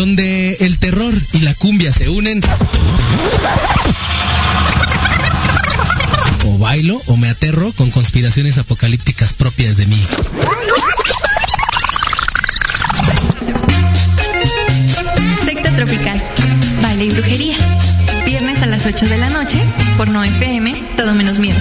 donde el terror y la cumbia se unen. O bailo o me aterro con conspiraciones apocalípticas propias de mí. Tropical, baile y brujería. Viernes a las 8 de la noche por No FM, todo menos miedo.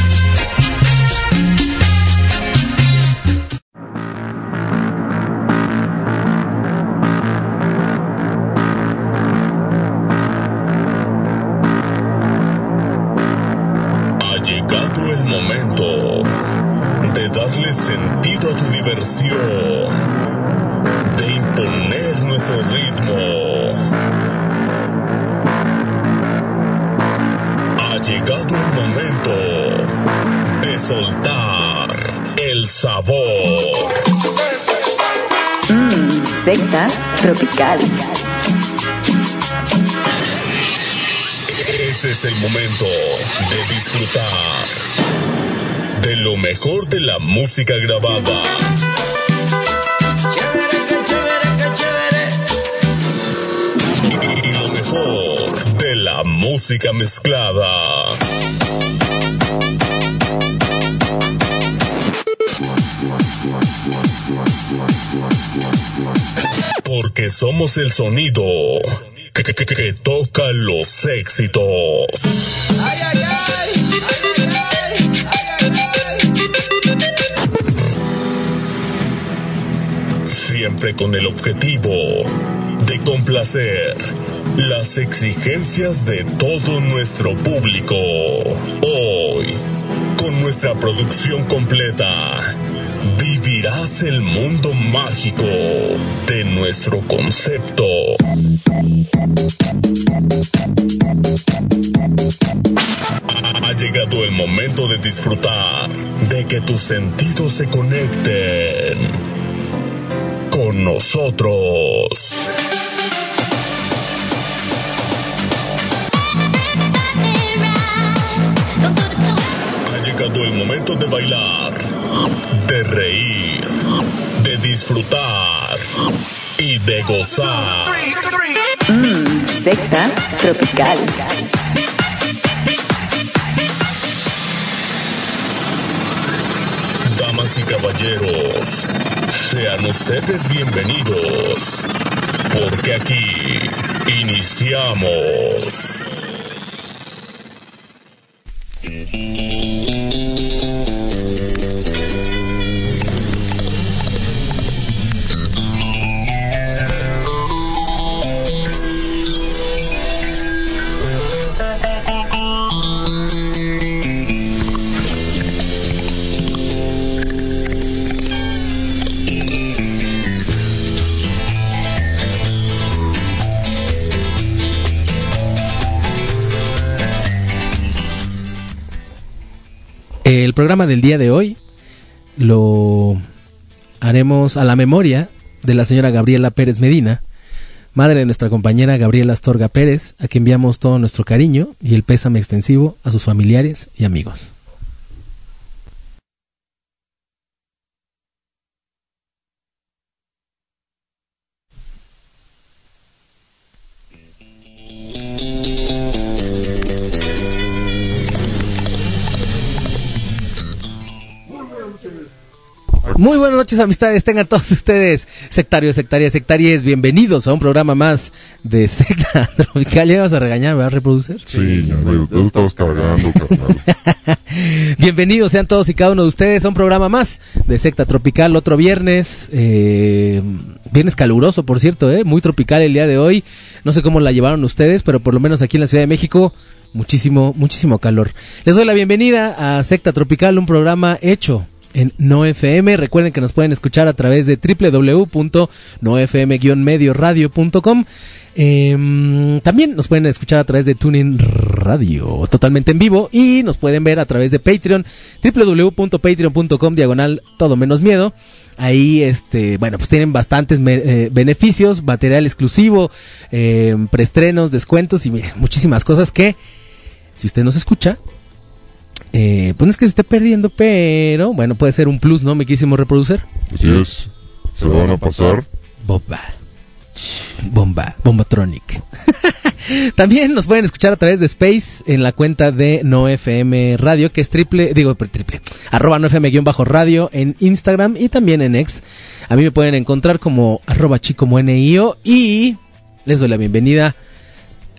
Tropical. Ese es el momento de disfrutar de lo mejor de la música grabada. Y lo mejor de la música mezclada. Porque somos el sonido que, que- que- que toca los éxitos. Siempre con el objetivo de complacer las exigencias de todo nuestro público. Hoy, con nuestra producción completa, vivirás el mundo mágico de nuestro concepto. Ha llegado el momento de disfrutar, de que tus sentidos se conecten con nosotros. Ha llegado el momento de bailar, de reír, de disfrutar y de gozar. Mmm, secta tropical. Damas y caballeros, sean ustedes bienvenidos, porque aquí iniciamos. Programa del día de hoy lo haremos a la memoria de la señora Gabriela Pérez Medina, madre de nuestra compañera Gabriela Astorga Pérez, a quien enviamos todo nuestro cariño y el pésame extensivo a sus familiares y amigos. Muy buenas noches, amistades. Tengan todos ustedes, sectarios, sectarias, sectarias, bienvenidos a un programa más de Secta Tropical. Ya vas a regañar, ¿verdad, reproducer? Sí, ya, güey, tú estabas cargando, carnal. Bienvenidos sean todos y cada uno de ustedes a un programa más de Secta Tropical. Otro viernes, eh, viernes caluroso, por cierto, eh, muy tropical el día de hoy. No sé cómo la llevaron ustedes, pero por lo menos aquí en la Ciudad de México, muchísimo, muchísimo calor. Les doy la bienvenida a Secta Tropical, un programa hecho en No FM. Recuerden que nos pueden escuchar a través de www.nofm-medioradio.com. Em, también nos pueden escuchar a través de Tuning Radio, totalmente en vivo. Y nos pueden ver a través de Patreon, www.patreon.com, diagonal todo menos miedo. Ahí, este, bueno, pues tienen bastantes eh, beneficios, material exclusivo, eh, preestrenos, descuentos y miren, muchísimas cosas que, si usted nos escucha, eh, pues no es que se esté perdiendo, pero bueno, puede ser un plus, ¿no? Me quisimos reproducir. Así es. Se van a pasar. Bomba. Bomba. Bombatronic. También nos pueden escuchar a través de Space en la cuenta de NoFM Radio, que es triple, digo, triple, arroba NoFM guion bajo radio en Instagram y también en X. A mí me pueden encontrar como arroba chico NIO y les doy la bienvenida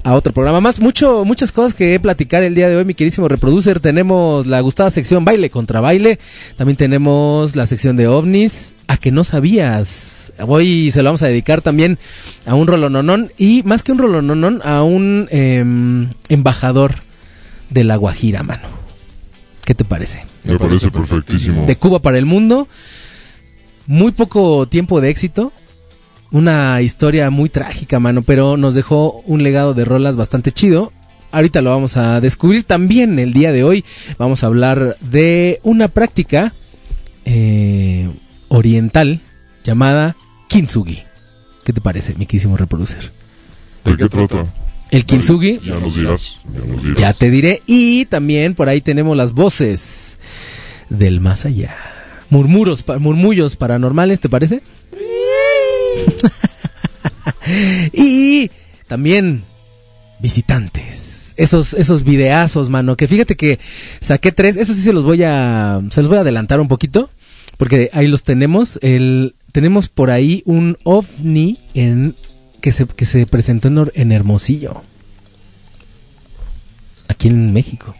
a otro programa más. Mucho, muchas cosas que platicar el día de hoy, mi queridísimo reproducer. Tenemos la gustada sección baile contra baile. También tenemos la sección de ovnis. A que no sabías. Hoy se lo vamos a dedicar también a un rolononón. Y más que un rolononón, a un em, embajador de la Guajira, mano. ¿Qué te parece? Me parece perfectísimo. de Cuba para el mundo. Muy poco tiempo de éxito. Una historia muy trágica, mano, pero nos dejó un legado de rolas bastante chido. Ahorita lo vamos a descubrir también el día de hoy. Vamos a hablar de una práctica eh, oriental llamada kintsugi. ¿Qué te parece, mi queridísimo reproducer? ¿De qué trata? El kintsugi, Ya nos dirás. Ya nos dirás. ya te diré. Y también por ahí tenemos las voces del más allá. Murmuros, murmullos paranormales, ¿te parece? Y también visitantes. Esos, esos videazos, mano. Que fíjate que saqué tres. Eso sí se los voy a. Se los voy a adelantar un poquito. Porque ahí los tenemos. El, tenemos por ahí un ovni en. Que se, que se presentó en, en Hermosillo. Aquí en México.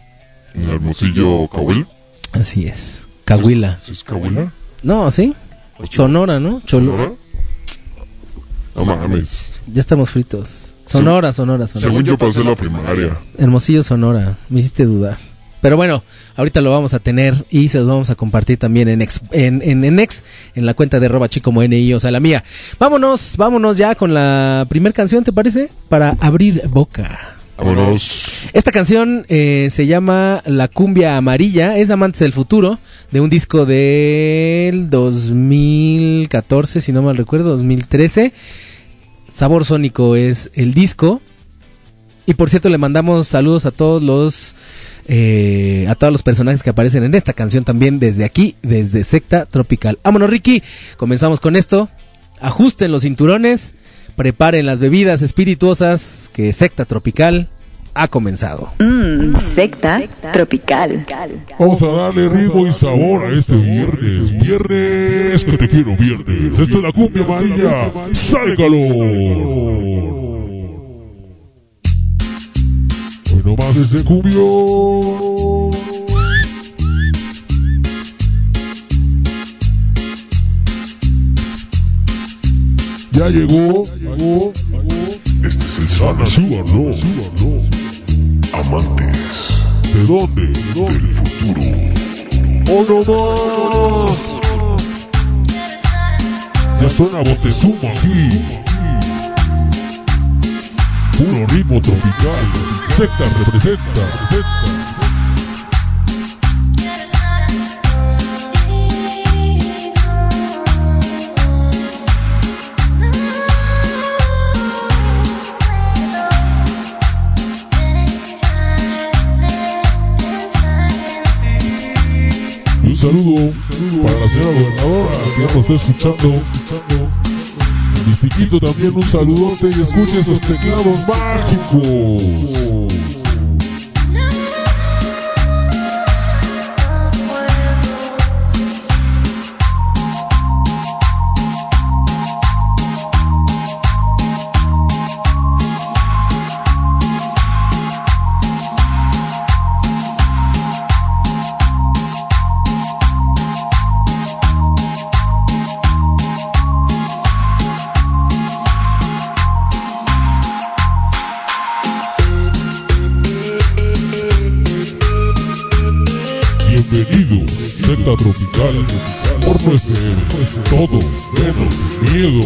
¿En Hermosillo, Cahuil? Así es. Cahuila. ¿Sí ¿Es Cahuila? No, ¿sí? Sonora, ¿no? Cholo. ¿Sonora? No mames. Ya estamos fritos. Sonora, Sonora, Sonora. Según yo pasé la primaria. Hermosillo, Sonora. Me hiciste dudar. Pero bueno, ahorita lo vamos a tener y se los vamos a compartir también en ex, en, en, en ex, en la cuenta de arroba chico NI, o sea, la mía. Vámonos, vámonos ya con la primer canción, ¿te parece? Para abrir boca. Vámonos. Esta canción eh, se llama La cumbia amarilla, es Amantes del Futuro, de un disco del 2014, si no mal recuerdo, 2013. Sabor Sónico es el disco. Y por cierto, le mandamos saludos a todos los eh, a todos los personajes que aparecen en esta canción también desde aquí, desde Secta Tropical. Vámonos, Ricky. Comenzamos con esto. Ajusten los cinturones, preparen las bebidas espirituosas que Secta Tropical ha comenzado. Mmm, secta tropical. Vamos a darle ritmo y sabor a este viernes. Viernes que te quiero, viernes. Esta es la cumbia amarilla. ¡Sálgalo! Hoy nomás ese cumbio. Ya llegó, llegó, Este es el Sana Súbalo. Amantes. ¿De dónde? Del futuro. ¡Oh, no más! Ya suena Botezuma aquí. Puro ritmo tropical. Secta representa. representa. Saludo para la señora gobernadora que ya nos está escuchando. Mistiquito también un saludote y escuche esos teclados mágicos. Secta tropical, por no todo menos miedo.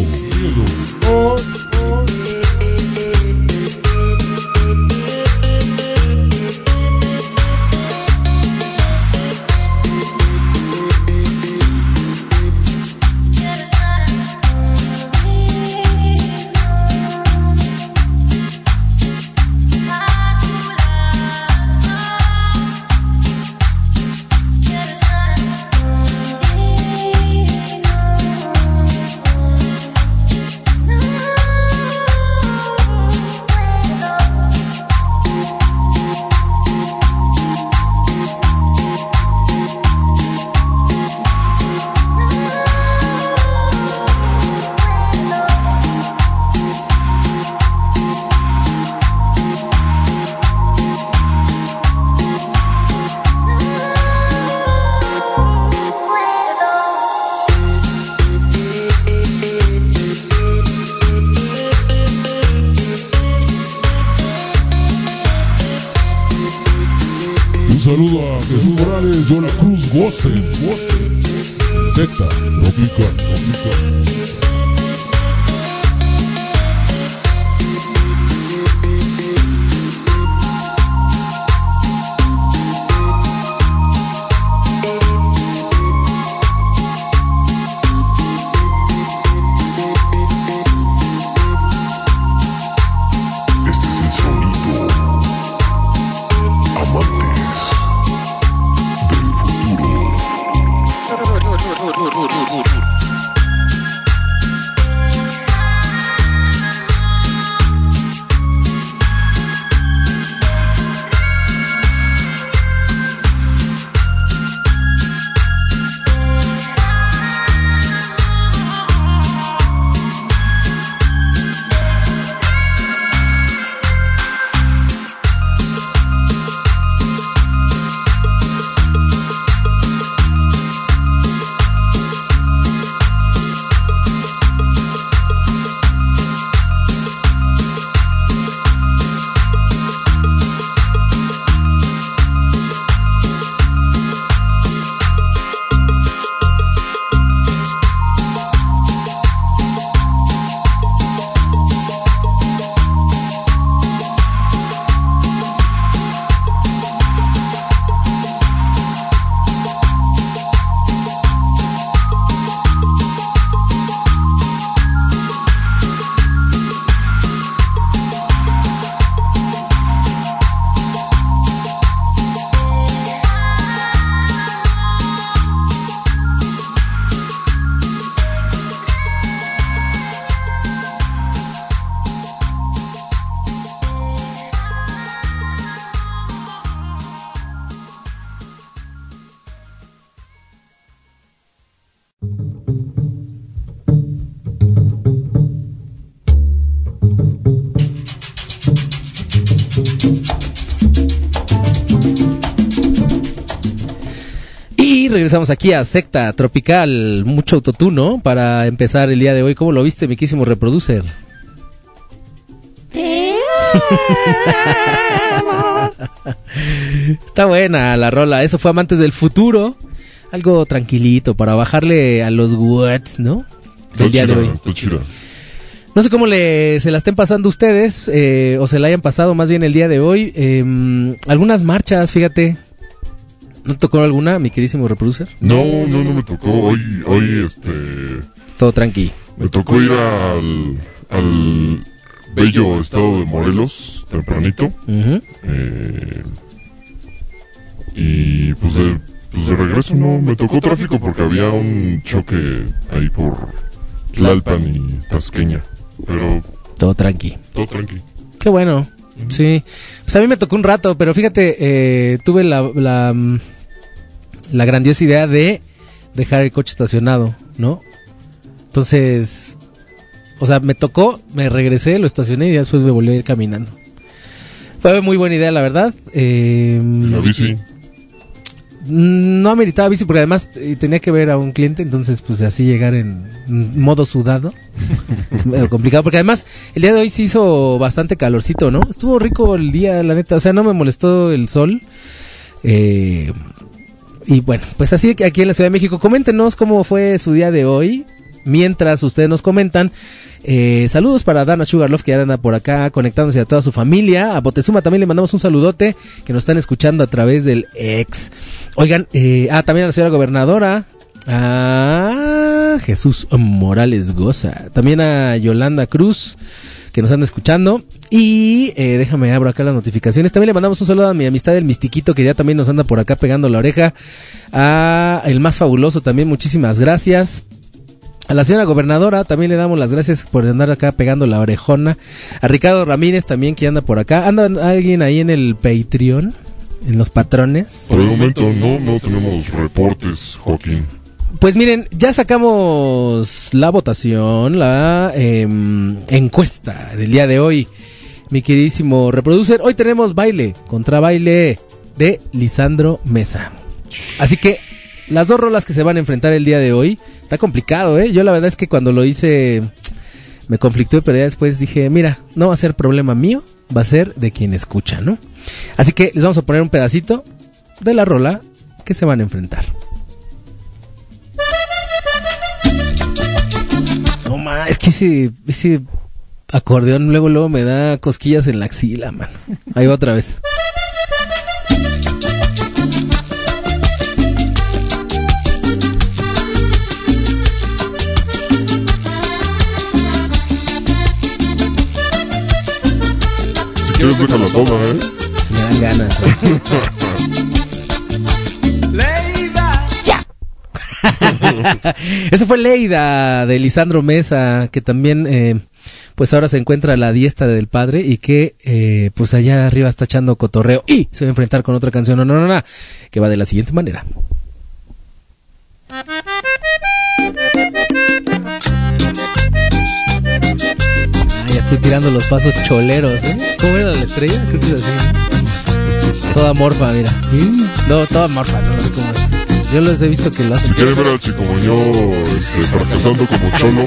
Regresamos aquí a Secta Tropical, mucho autotuno para empezar el día de hoy. ¿Cómo lo viste, miquísimo reproducer? Está buena la rola, eso fue Amantes del Futuro. Algo tranquilito para bajarle a los watts, ¿no? Del día de hoy. No sé cómo le, se la estén pasando ustedes, eh, o se la hayan pasado más bien el día de hoy. Em, algunas marchas, fíjate. ¿No tocó alguna, mi queridísimo reproducer? No, no, no me tocó. Hoy, hoy, este, Todo tranqui. me tocó ir al, al bello estado de Morelos tempranito. Ujú. Eh, y pues de, pues de regreso no, me tocó tráfico porque había un choque ahí por Tlalpan y Tasqueña. Pero Todo tranqui. todo tranqui. Qué bueno. Sí. Pues a mí me tocó un rato, pero fíjate, eh, tuve la, la, mm, la grandiosa idea de dejar el coche estacionado, ¿no? Entonces, o sea, me tocó, me regresé, lo estacioné y después me volví a ir caminando. Fue muy buena idea, la verdad. Eh, la bici. Mm, No ameritaba bici porque además eh, tenía que ver a un cliente, entonces pues así llegar en modo sudado es medio complicado porque además el día de hoy se hizo bastante calorcito, ¿no? Estuvo rico el día, la neta, o sea, no me molestó el sol. Eh, y bueno, pues así que aquí en la Ciudad de México, coméntenos cómo fue su día de hoy. Mientras ustedes nos comentan, eh, saludos para Dana Sugarloaf que anda por acá conectándose a toda su familia. A Botezuma también le mandamos un saludote que nos están escuchando a través del ex. Oigan, eh, ah, también a la señora gobernadora. A Jesús Morales Goza. También a Yolanda Cruz que nos anda escuchando. Y eh, déjame abro acá las notificaciones. También le mandamos un saludo a mi amistad el Mistiquito que ya también nos anda por acá pegando la oreja. A el más fabuloso también, muchísimas gracias. A la señora gobernadora también le damos las gracias por andar acá pegando la orejona. A Ricardo Ramírez también que anda por acá. ¿Anda alguien ahí en el Patreon? ¿En los patrones? Por el momento no, no tenemos reportes, Joaquín. Pues miren, ya sacamos la votación, la em, encuesta del día de hoy. Mi queridísimo reproducer, hoy tenemos baile contra baile de Lisandro Mesa. Así que las dos rolas que se van a enfrentar el día de hoy, está complicado, ¿eh? Yo la verdad es que cuando lo hice me conflictó, pero ya después dije, mira, no va a ser problema mío, va a ser de quien escucha, ¿no? Así que les vamos a poner un pedacito de la rola que se van a enfrentar. Ma, es que ese, ese acordeón luego luego me da cosquillas en la axila, mano. Ahí va otra vez. Si quieres, déjala toda, ¿eh? Me dan ganas. Eso fue Leida de Lisandro Mesa, que también, eh, pues ahora se encuentra a la diestra del padre y que, eh, pues allá arriba está echando cotorreo y se va a enfrentar con otra canción, no, no, no, no, que va de la siguiente manera. Ah, ya estoy tirando los pasos choleros, ¿eh? ¿Cómo era la estrella? Creo que es así. ¿no? Toda morfa, mira. No, toda morfa, no, no sé cómo es. Yo los he visto que lo hacen. Si quieren ver al chico yo este, fracasando como cholo,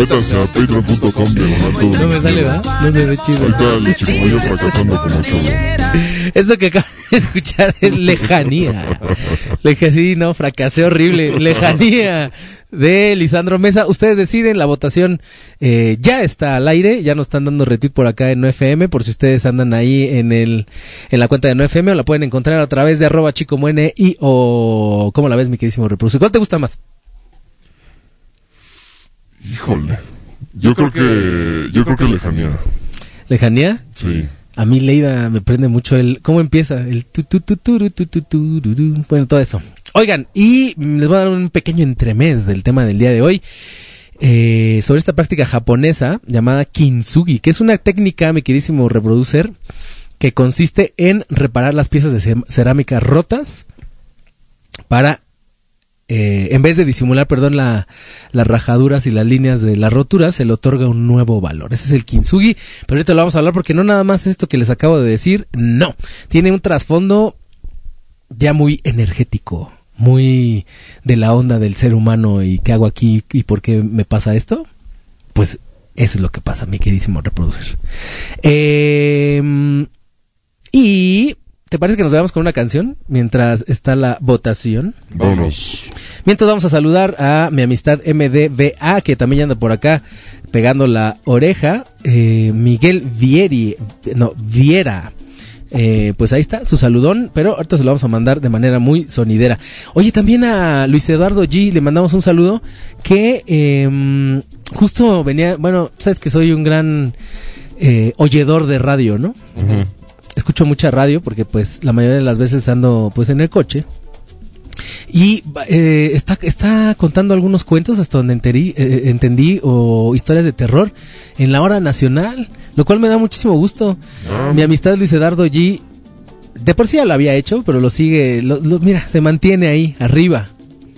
métanse a patreon.com diagonal No me sale, ¿verdad? No se ve chido. Ahí está el chico yo fracasando como cholo. Esto que acabo de escuchar es lejanía. Leja, sí, no, fracasé horrible. Lejanía de Lisandro Mesa. Ustedes deciden, la votación eh, ya está al aire, ya nos están dando retweet por acá en 9FM, por si ustedes andan ahí en el en la cuenta de 9FM o la pueden encontrar a través de arroba chico y o ¿cómo la ves mi queridísimo reproductor? ¿Cuál te gusta más? Híjole. Yo creo que, yo creo que lejanía. ¿Lejanía? Sí. A mí Leida me prende mucho el cómo empieza el tu tu tu tu tu tu tu tu tu. bueno todo eso. Oigan y les voy a dar un pequeño entremés del tema del día de hoy eh, sobre esta práctica japonesa llamada kintsugi, que es una técnica, mi queridísimo reproducer, que consiste en reparar las piezas de ce- cerámica rotas para eh, en vez de disimular, perdón, la- las rajaduras y las líneas de las roturas, se le otorga un nuevo valor. Ese es el kintsugi, pero ahorita lo vamos a hablar porque no nada más esto que les acabo de decir, no, tiene un trasfondo ya muy energético, muy de la onda del ser humano y qué hago aquí y por qué me pasa esto. Pues eso es lo que pasa, mi queridísimo reproducer. Eh, y ¿te parece que nos veamos con una canción mientras está la votación? Vámonos. Mientras vamos a saludar a mi amistad MDVA, que también anda por acá pegando la oreja. Eh, Miguel Vieri, no, Viera. Eh, pues ahí está su saludón, pero ahorita se lo vamos a mandar de manera muy sonidera. Oye, también a Luis Eduardo G le mandamos un saludo que eh, justo venía, bueno, sabes que soy un gran eh, oyedor de radio, ¿no? Ujú. Escucho mucha radio porque pues la mayoría de las veces ando pues en el coche y eh, está, está contando algunos cuentos hasta donde entendí, eh, entendí o historias de terror en la hora nacional, lo cual me da muchísimo gusto. Ah, Mi amistad Luis Eduardo G, de por sí ya lo había hecho, pero lo sigue, lo- lo- mira, se mantiene ahí, arriba,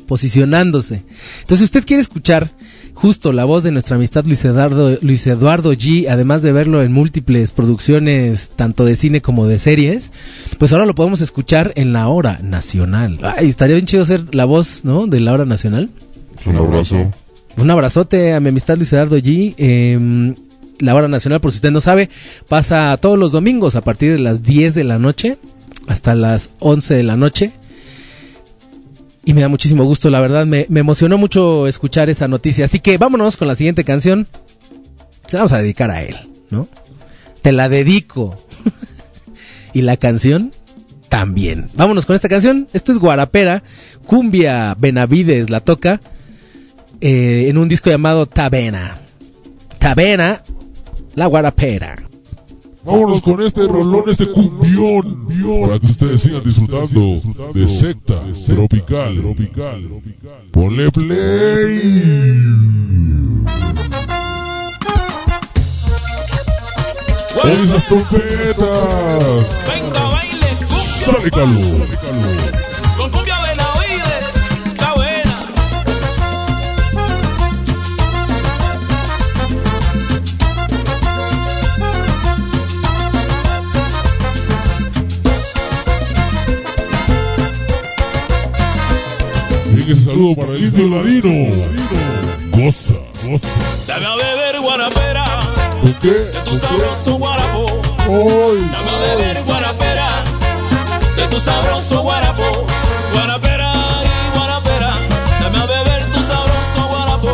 posicionándose. Entonces, si usted quiere escuchar justo la voz de nuestra amistad Luis Eduardo, Luis Eduardo G, además de verlo en múltiples producciones, tanto de cine como de series, pues ahora lo podemos escuchar en la hora nacional. Ay, estaría bien chido ser la voz, ¿no? De la hora nacional. Un abrazo. Un abrazote a mi amistad Luis Eduardo G. eh, la hora nacional, por si usted no sabe, pasa todos los domingos a partir de las 10 de la noche hasta las 11 de la noche. Y me da muchísimo gusto, la verdad, me, emocionó mucho escuchar esa noticia. Así que vámonos con la siguiente canción. Se la vamos a dedicar a él, ¿no? Te la dedico. y la canción también. Vámonos con esta canción. Esto es Guarapera. Cumbia Benavides la toca eh, en un disco llamado Tabena. Tabena, la Guarapera. Vámonos con este rolón, este cumbión, para que ustedes sigan disfrutando de secta tropical. Ponle play. Oye esas trompetas. Venga, baile, Sale calor. con cumbia Ese saludo para el indio ladino. Goza, goza. Dame a beber guarapera, ¿Con qué? de tu sabroso guarapo. Ay, Dame a beber guarapera, de tu sabroso guarapo. Guarapera y guarapera, dame a beber tu sabroso guarapo.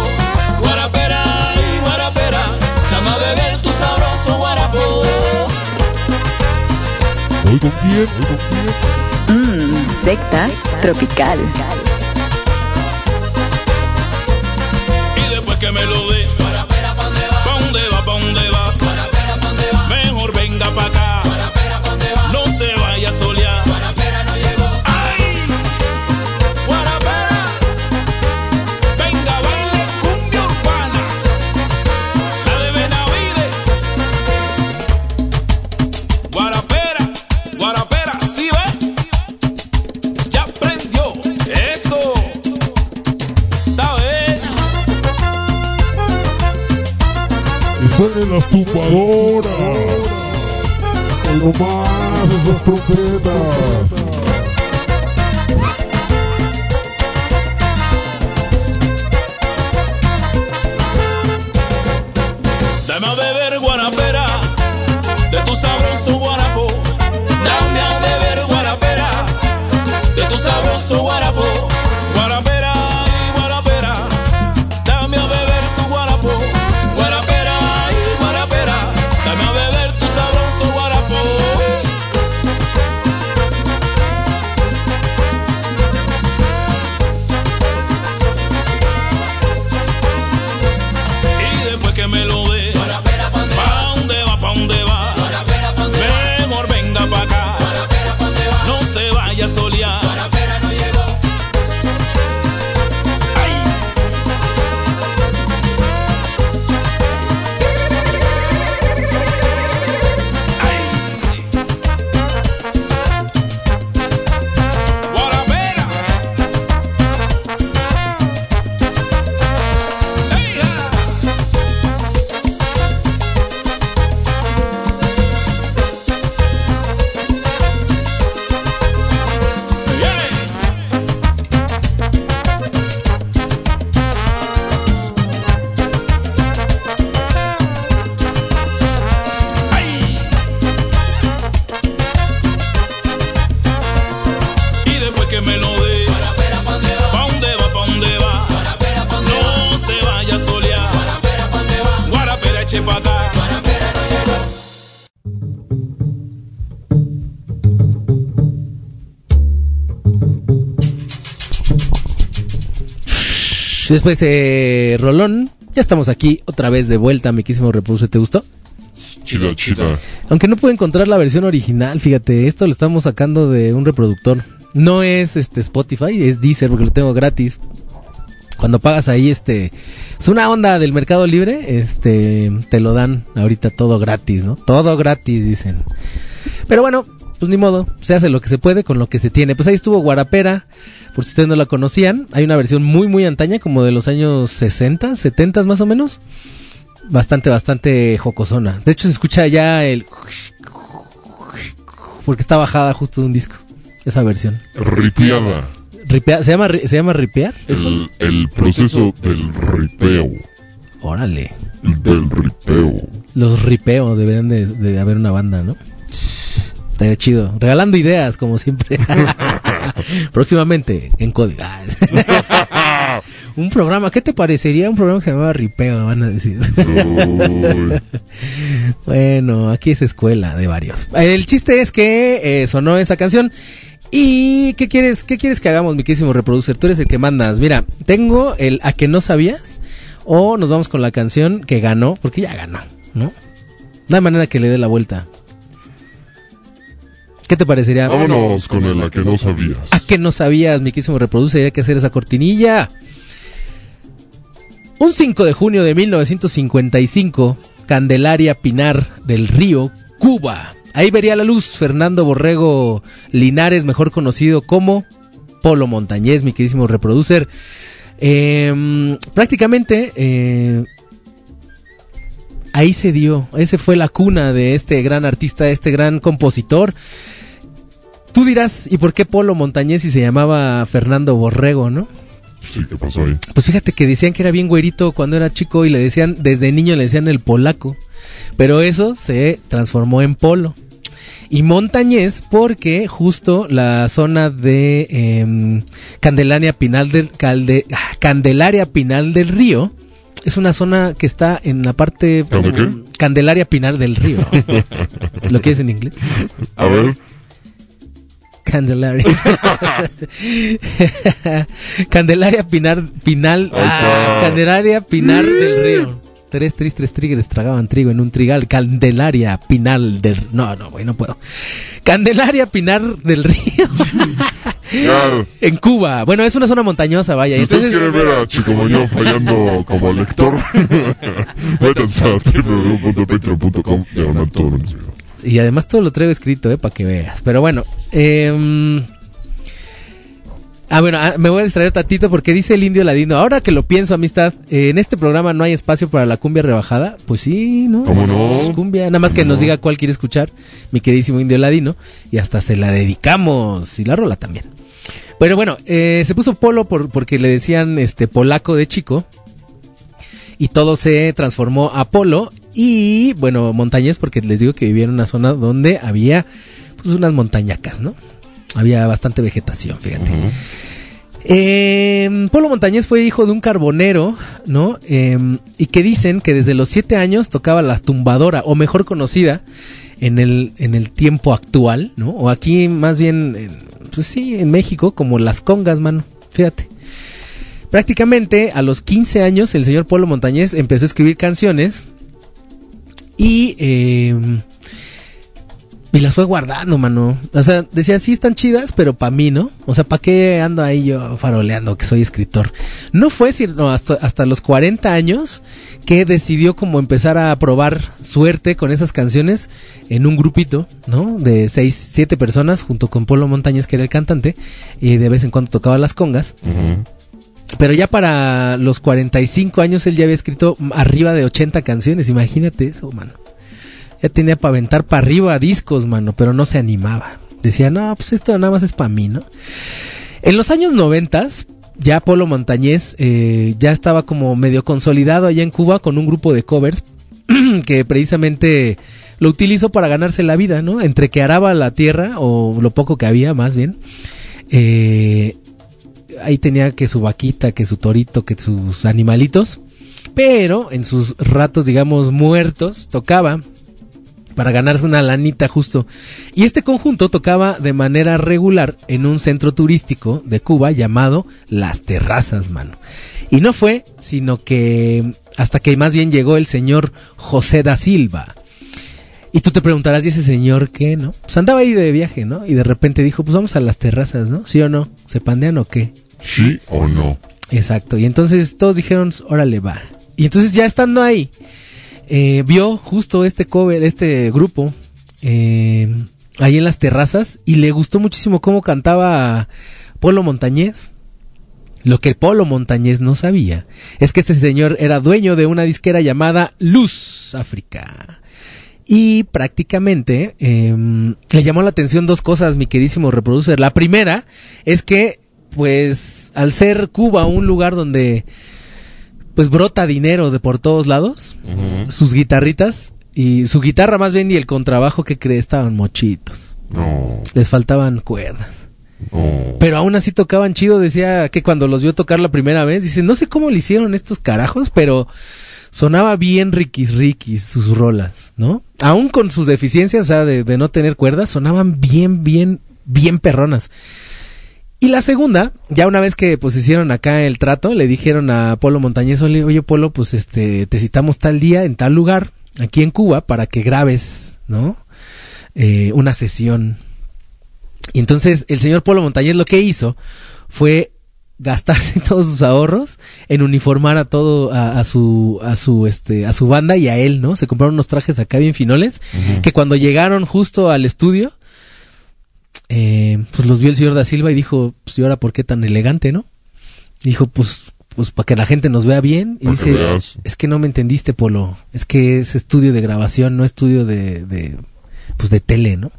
Guarapera y guarapera, dame a beber tu sabroso guarapo. ¿Hoy con quién? ¿Hoy con quién? Mmm, secta tropical. Que me lo dé, ¿pa' dónde va? ¿Pa' dónde va? Mejor venga pa' acá, las esas trompetas. Dame a beber guarapera, de tu sabroso guarapo. Dame a beber guarapera, de tu sabroso guarapo. Después, eh, Rolón. Ya estamos aquí otra vez de vuelta, mi quísimo reproduce. ¿Te gustó? Chida, chida. Aunque no pude encontrar la versión original, fíjate, esto lo estamos sacando de un reproductor. No es este Spotify, es Deezer porque lo tengo gratis. Cuando pagas ahí este es una onda del Mercado Libre, este te lo dan ahorita todo gratis, ¿no? Todo gratis dicen. Pero bueno, pues ni modo, se hace lo que se puede con lo que se tiene. Pues ahí estuvo Guarapera, por si ustedes no la conocían, hay una versión muy muy antaña como de los años 60, 70 más o menos. Bastante bastante jocosona. De hecho se escucha ya el porque está bajada justo de un disco esa versión. Ripiada. Ripea- ¿Se llama se llama ripear? El, el proceso del ripeo. Órale. Del ripeo. Los ripeo deberían de, de haber una banda, ¿no? Estaría chido. Regalando ideas, como siempre. Próximamente, en código. Un programa, ¿qué te parecería? Un programa que se llamaba Ripeo, van a decir. Bueno, aquí es escuela de varios. El chiste es que eh, sonó esa canción. ¿Y qué quieres, qué quieres que hagamos, mi querísimo reproducer? Tú eres el que mandas. Mira, tengo el a que no sabías. O nos vamos con la canción que ganó, porque ya ganó, ¿no? No hay manera que le dé la vuelta. ¿Qué te parecería? Vámonos con el a que no sabías. ¿A que no sabías, mi querísimo reproducer? Hay que hacer esa cortinilla. Un 5 de junio de 1955, Candelaria Pinar del Río, Cuba. Ahí vería la luz Fernando Borrego Linares, mejor conocido como Polo Montañez, mi querísimo reproducer. Eh, prácticamente eh, ahí se dio, ese fue la cuna de este gran artista, de este gran compositor. Tú dirás, ¿y por qué Polo Montañez si se llamaba Fernando Borrego, no? Sí, ¿qué pasó ahí? Pues fíjate que decían que era bien güerito cuando era chico y le decían, desde niño le decían el polaco. Pero eso se transformó en polo. Y montañés porque justo la zona de em, Candelaria Pinal del Calde- ah, Candelaria Pinal del Río es una zona que está en la parte ¿Dónde qué? Candelaria Pinal del Río. ¿Lo que es en inglés? A ver, Candelaria. Candelaria Pinar, Pinal, ah. Candelaria Pinar del Río. Tres tristes tigres tragaban trigo en un trigal. Candelaria Pinal del... No, no, güey, no puedo. Candelaria Pinar del Río. en Cuba. Bueno, es una zona montañosa, vaya. Si ustedes quieren ver a Chico fallando como lector, métanse a www.patreon.com y además todo lo traigo escrito, eh, para que veas. Pero bueno, eh... Ah, bueno, ah, me voy a distraer tantito porque dice el indio ladino. Ahora que lo pienso, amistad, eh, en este programa no hay espacio para la cumbia rebajada. Pues sí, ¿no? ¿Cómo no? Pues es cumbia. Nada más que ¿Cómo nos no? diga cuál quiere escuchar, mi queridísimo indio ladino. Y hasta se la dedicamos. Y la rola también. Pero bueno, eh, se puso polo por, porque le decían este polaco de chico. Y todo se transformó a polo. Y bueno, montañés porque les digo que vivía en una zona donde había pues unas montañacas, ¿no? Había bastante vegetación, fíjate. Eh, Polo Montañés fue hijo de un carbonero, ¿no? Eh, y que dicen que desde los siete años tocaba la tumbadora, o mejor conocida en el, en el tiempo actual, ¿no? O aquí más bien, en- pues sí, en México, como las congas, mano. Fíjate. Prácticamente a los 15 años el señor Polo Montañés empezó a escribir canciones y... y las fue guardando, mano. O sea, decía, sí, están chidas, pero para mí, ¿no? O sea, ¿para qué ando ahí yo faroleando que soy escritor? No fue sino hasta, hasta los 40 años que decidió como empezar a probar suerte con esas canciones en un grupito, ¿no? De seis, siete personas, junto con Polo Montañez, que era el cantante, y de vez en cuando tocaba las congas. Ujú. Pero ya para los 45 años él ya había escrito arriba de 80 canciones, imagínate eso, mano. Ya tenía para aventar para arriba discos, mano, pero no se animaba. Decía, no, pues esto nada más es para mí, ¿no? En los años 90, ya Polo Montañés eh, ya estaba como medio consolidado allá en Cuba con un grupo de covers que precisamente lo utilizó para ganarse la vida, ¿no? Entre que araba la tierra, o lo poco que había, más bien. Eh, ahí tenía que su vaquita, que su torito, que sus animalitos. Pero en sus ratos, digamos, muertos, tocaba para ganarse una lanita justo. Y este conjunto tocaba de manera regular en un centro turístico de Cuba llamado Las Terrazas, mano. Y no fue, sino que hasta que más bien llegó el señor José da Silva. Y tú te preguntarás, ¿y ese señor qué, no? Pues andaba ahí de viaje, ¿no? Y de repente dijo, pues vamos a las terrazas, ¿no? ¿Sí o no? ¿Se pandean o qué? ¿Sí o no? Exacto. Y entonces todos dijeron, órale, va. Y entonces ya estando ahí, eh, vio justo este cover, este grupo, eh, ahí en las terrazas, y le gustó muchísimo cómo cantaba Polo Montañés. Lo que Polo Montañés no sabía es que este señor era dueño de una disquera llamada Luz África. Y prácticamente eh, le llamó la atención dos cosas, mi queridísimo reproducer. La primera es que, pues, al ser Cuba un lugar donde, pues, brota dinero de por todos lados, sus guitarritas y su guitarra más bien y el contrabajo que cree estaban mochitos. No, Les faltaban cuerdas. no. Pero aún así tocaban chido, decía que cuando los vio tocar la primera vez, dice, no sé cómo le hicieron estos carajos, pero sonaba bien riquis riquis sus rolas, ¿no? Aún con sus deficiencias, o sea, de, de no tener cuerdas, sonaban bien, bien, bien perronas. Y la segunda, ya una vez que pues hicieron acá el trato, le dijeron a Polo Montañez, oye, Polo, pues este, te citamos tal día en tal lugar, aquí en Cuba, para que grabes, ¿no? Eh, una sesión. Y entonces el señor Polo Montañez lo que hizo fue gastarse todos sus ahorros en uniformar a todo a, a su a su este a su banda y a él, ¿no? Se compraron unos trajes acá bien finoles que cuando llegaron justo al estudio eh, pues los vio el señor da Silva y dijo, pues y ahora por qué tan elegante, ¿no? Dijo, pues pues para que la gente nos vea bien y dice, es que no me entendiste, Polo, es que es estudio de grabación, no estudio de, de pues de tele, ¿no?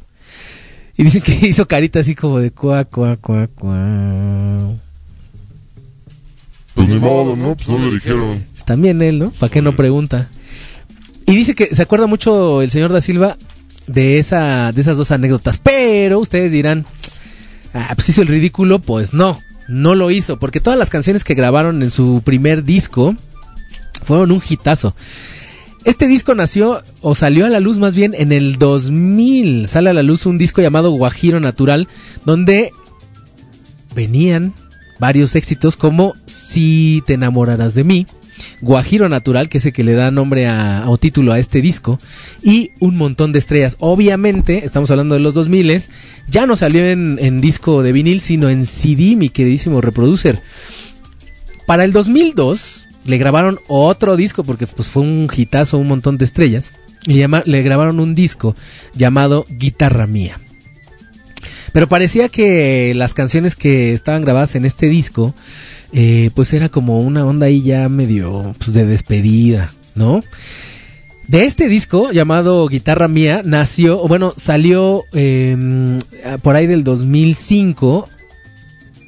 Y dicen que hizo carita así como de cuá, cuá, cuá, cuá. Pues ni modo, ¿no? Pues no le dijeron. También él, ¿no? ¿Para qué no pregunta? Y dice que se acuerda mucho el señor da Silva de, esa, de esas dos anécdotas. Pero ustedes dirán, ah, pues hizo el ridículo. Pues no, no lo hizo. Porque todas las canciones que grabaron en su primer disco fueron un hitazo. Este disco nació o salió a la luz más bien en el 2000. Sale a la luz un disco llamado Guajiro Natural, donde venían varios éxitos como Si te enamorarás de mí, Guajiro Natural, que es el que le da nombre o título a este disco, y un montón de estrellas. Obviamente, estamos hablando de los 2000, ya no salió en, disco de vinil, sino en CD, mi queridísimo reproducer. Para el 2002 le grabaron otro disco porque pues fue un hitazo, un montón de estrellas. Y le grabaron un disco llamado Guitarra Mía. Pero parecía que las canciones que estaban grabadas en este disco, eh, pues era como una onda ahí ya medio pues, de despedida, ¿no? De este disco llamado Guitarra Mía nació, bueno, salió eh, por ahí del 2005.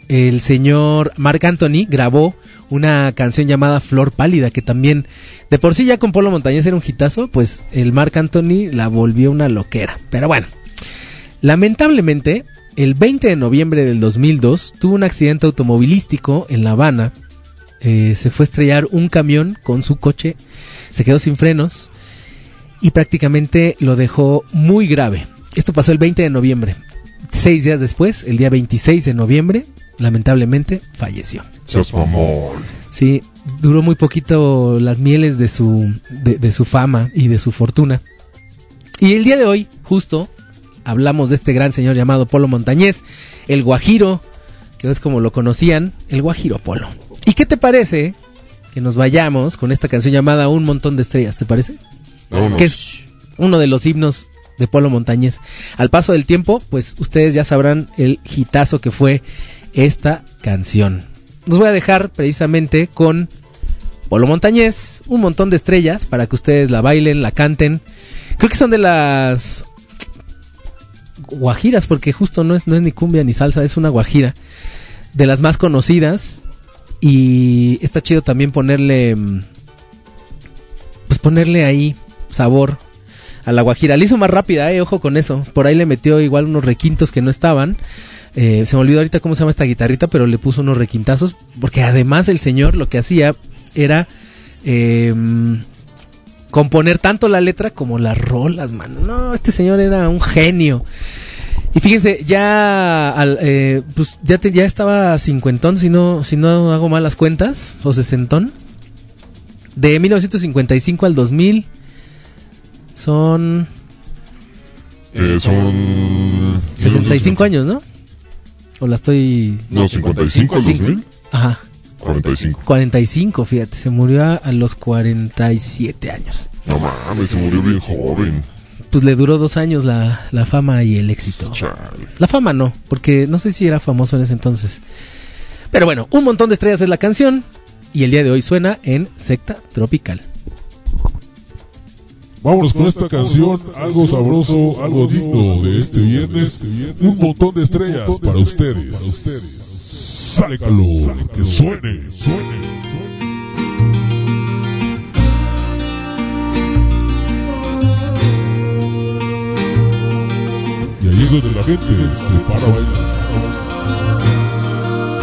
El señor Marc Anthony grabó una canción llamada Flor Pálida, que también, de por sí ya con Polo Montañés era un hitazo, pues el Marc Anthony la volvió una loquera. Pero bueno, lamentablemente, el 20 de noviembre del 2002 tuvo un accidente automovilístico en La Habana. Eh, se fue a estrellar un camión con su coche, se quedó sin frenos y prácticamente lo dejó muy grave. Esto pasó el 20 de noviembre. Seis días después, el día 26 de noviembre, lamentablemente falleció. Sí, duró muy poquito las mieles de su, de, de su fama y de su fortuna. Y el día de hoy, justo, hablamos de este gran señor llamado Polo Montañés, el Guajiro, que es como lo conocían, el Guajiro Polo. ¿Y qué te parece que nos vayamos con esta canción llamada Un montón de estrellas? ¿Te parece? Que es uno de los himnos de Polo Montañés. Al paso del tiempo, pues ustedes ya sabrán el hitazo que fue esta canción. Nos voy a dejar precisamente con Polo Montañés, un montón de estrellas para que ustedes la bailen, la canten. Creo que son de las guajiras, porque justo no es, no es ni cumbia ni salsa, es una guajira. De las más conocidas. Y está chido también ponerle. mm, Pues ponerle ahí sabor a la guajira. La hizo más rápida, eh, ojo con eso. Por ahí le metió igual unos requintos que no estaban. Eh, se me olvidó ahorita cómo se llama esta guitarrita, pero le puso unos requintazos. Porque además el señor lo que hacía era eh, componer tanto la letra como las rolas, mano. No, este señor era un genio. Y fíjense, ya al, eh, pues ya, te- ya estaba cincuentón, si no, si no hago mal las cuentas, o sesentón. De 1955 al 2000 son Eh, son. 65 años, ¿no? O la estoy... No, 55 al 2000. Ajá, 45. 45, fíjate, se murió a, a los 47 años. No mames, se murió bien joven. Pues le duró dos años la, la fama y el éxito. La fama no, porque no sé si era famoso en ese entonces. Pero bueno, un montón de estrellas es la canción y el día de hoy suena en Secta Tropical. Vámonos con esta canción, algo sabroso, algo digno de este viernes. Un montón de estrellas para ustedes. Sale calor, que suene, suene. Donde la gente se para bailar.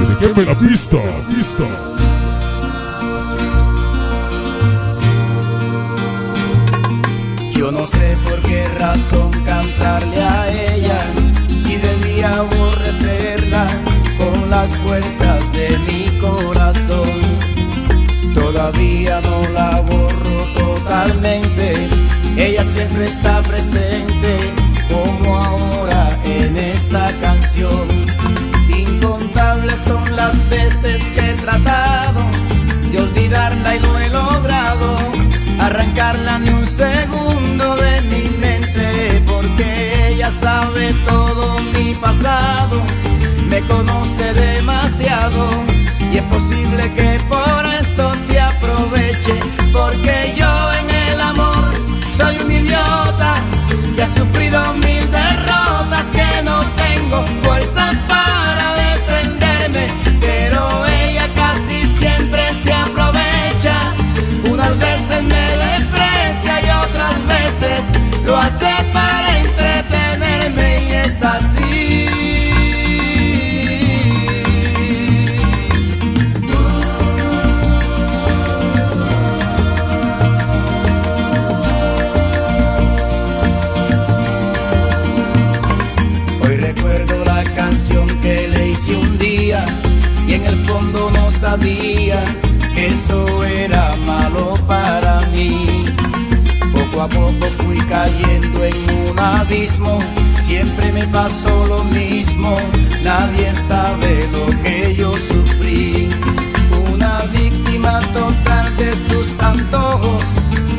Se queme la pista, pista. Yo no sé por qué razón cantarle a ella, si debía aborrecerla con las fuerzas de mi corazón. Todavía no la borro totalmente, ella siempre está presente, las veces que he tratado de olvidarla y no he logrado arrancarla ni un segundo de mi mente porque ella sabe todo mi pasado, me conoce demasiado y es posible que por eso se aproveche porque yo en abismo, siempre me pasó lo mismo, nadie sabe lo que yo sufrí. Una víctima total de tus antojos,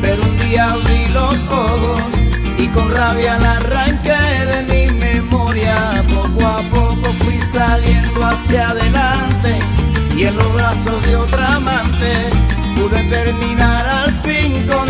pero un día abrí los ojos y con rabia la arranqué de mi memoria. Poco a poco fui saliendo hacia adelante y en los brazos de otra amante pude terminar al fin con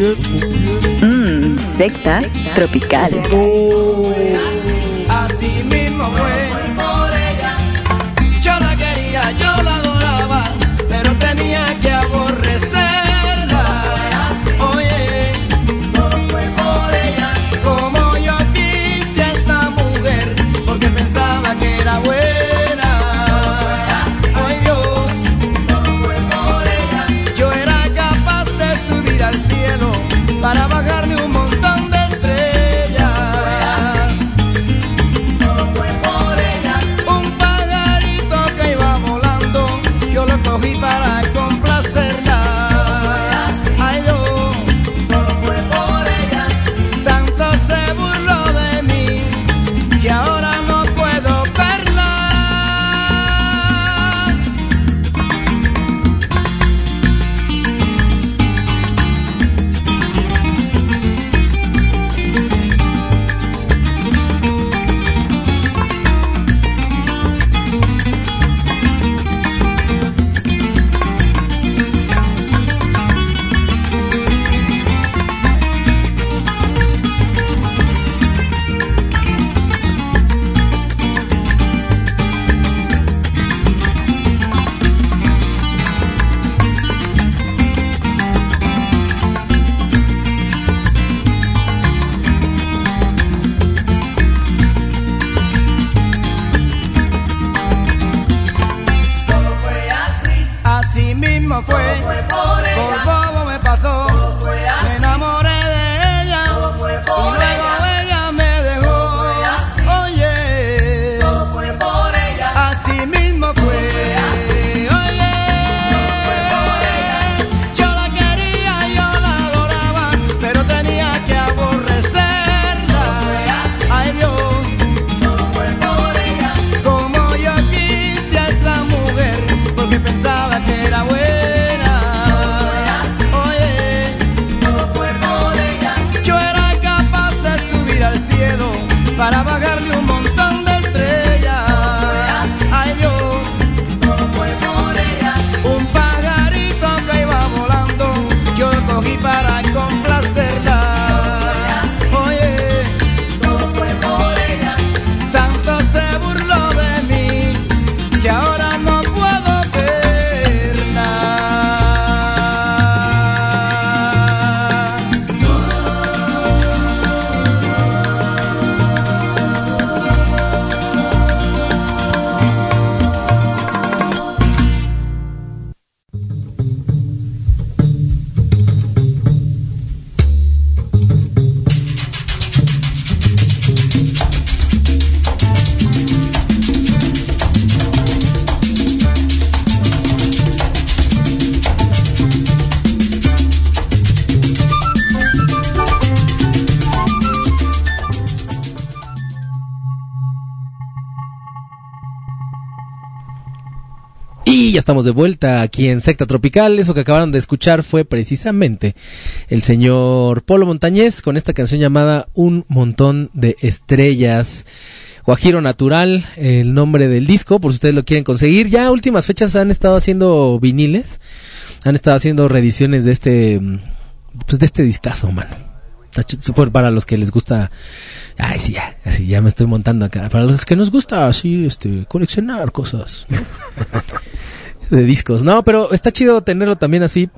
Mmm, secta tropical. Así mismo fue. Estamos de vuelta aquí en Secta Tropical. Eso que acabaron de escuchar fue precisamente el señor Polo Montañez con esta canción llamada Un montón de estrellas. Guajiro Natural, el nombre del disco, por si ustedes lo quieren conseguir. Ya últimas fechas han estado haciendo viniles, han estado haciendo reediciones de este, pues de este discazo, mano. Para los que les gusta, ay sí, ya, así ya me estoy montando acá. Para los que nos gusta así, este, coleccionar cosas. de discos, no, pero está chido tenerlo también así.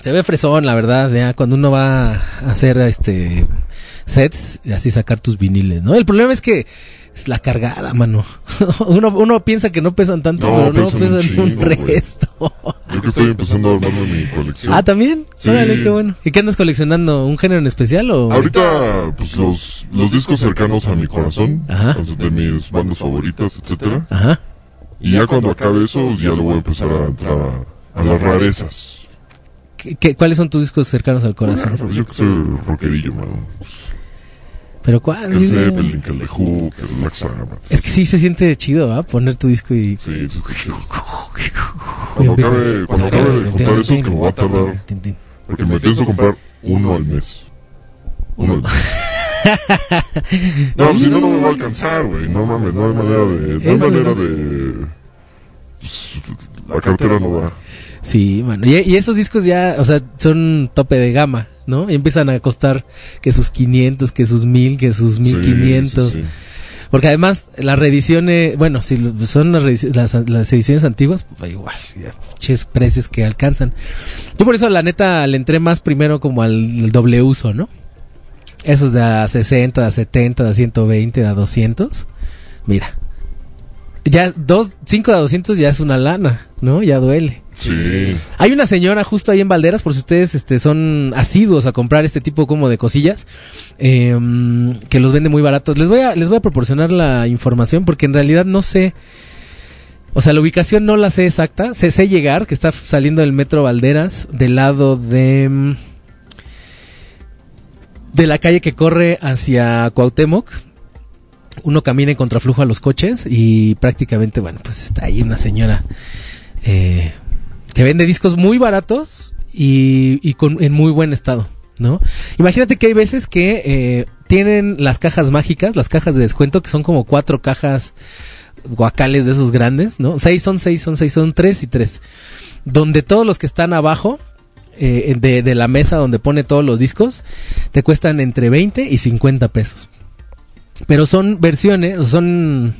Se ve fresón, la verdad, ya cuando uno va a hacer este sets y así sacar tus viniles, ¿no? El problema es que es la cargada, mano. uno, uno piensa que no pesan tanto, No, pero no pesan un pesan un, chingo, güey. resto. Yo que estoy empezando a armarme mi colección. ah, ¿también? Sí. Órale, qué bueno. ¿Y qué andas coleccionando? ¿Un género en especial o...? Ahorita, pues los, los discos cercanos a mi corazón, Ajá. de mis bandas favoritas, etcétera. Ajá. Y ya cuando acabe eso, pues, ya lo voy a empezar a entrar a, a las rarezas. ¿Qué, qué- cuáles son tus discos cercanos al Ah, corazón? sabes, yo que soy rockerillo, mano. ¿Pero cuál? Que el. Zeppelin, que el Who, que el Black Sabbath. Es que sí se siente chido, ¿ah? Poner tu disco y... Sí, está chido. y Cuando acabe, cuando acabe de juntar esos que me va a tardar, porque me pienso comprar uno al mes. Uno al mes. No, si no, no me va a alcanzar, güey. No mames, no hay manera de... No hay manera de... La cartera no da. Sí, mano. Y, y esos discos ya, o sea, son tope de gama, ¿no? Y empiezan a costar que sus 500, que sus 1000, que sus Sí, 1500. sí, sí. Porque además, las reediciones, bueno, si son las, reedici- las, las ediciones antiguas, pues igual, ya, ches precios que alcanzan. Yo por eso, la neta, le entré más primero como al doble uso, ¿no? Esos de a 60, de a 70, de a 120, de a 200. Mira. Ya, dos, 5 de a 200 ya es una lana, ¿no? Ya duele. Sí. Hay una señora justo ahí en Valderas, por si ustedes este, son asiduos a comprar este tipo como de cosillas, em, que los vende muy baratos. Les voy, a, les voy a proporcionar la información porque en realidad no sé, o sea, la ubicación no la sé exacta, sé, sé llegar, que está saliendo del metro Valderas, del lado de... de la calle que corre hacia Cuauhtémoc. Uno camina en contraflujo a los coches y prácticamente, bueno, pues está ahí una señora eh, que vende discos muy baratos y, y con, en muy buen estado, ¿no? Imagínate que hay veces que eh, tienen las cajas mágicas, las cajas de descuento, que son como cuatro cajas guacales de esos grandes, ¿no? Seis son seis, son seis, son tres y tres. Donde todos los que están abajo eh, de, de la mesa donde pone todos los discos, te cuestan entre 20 y 50 pesos. Pero son versiones, son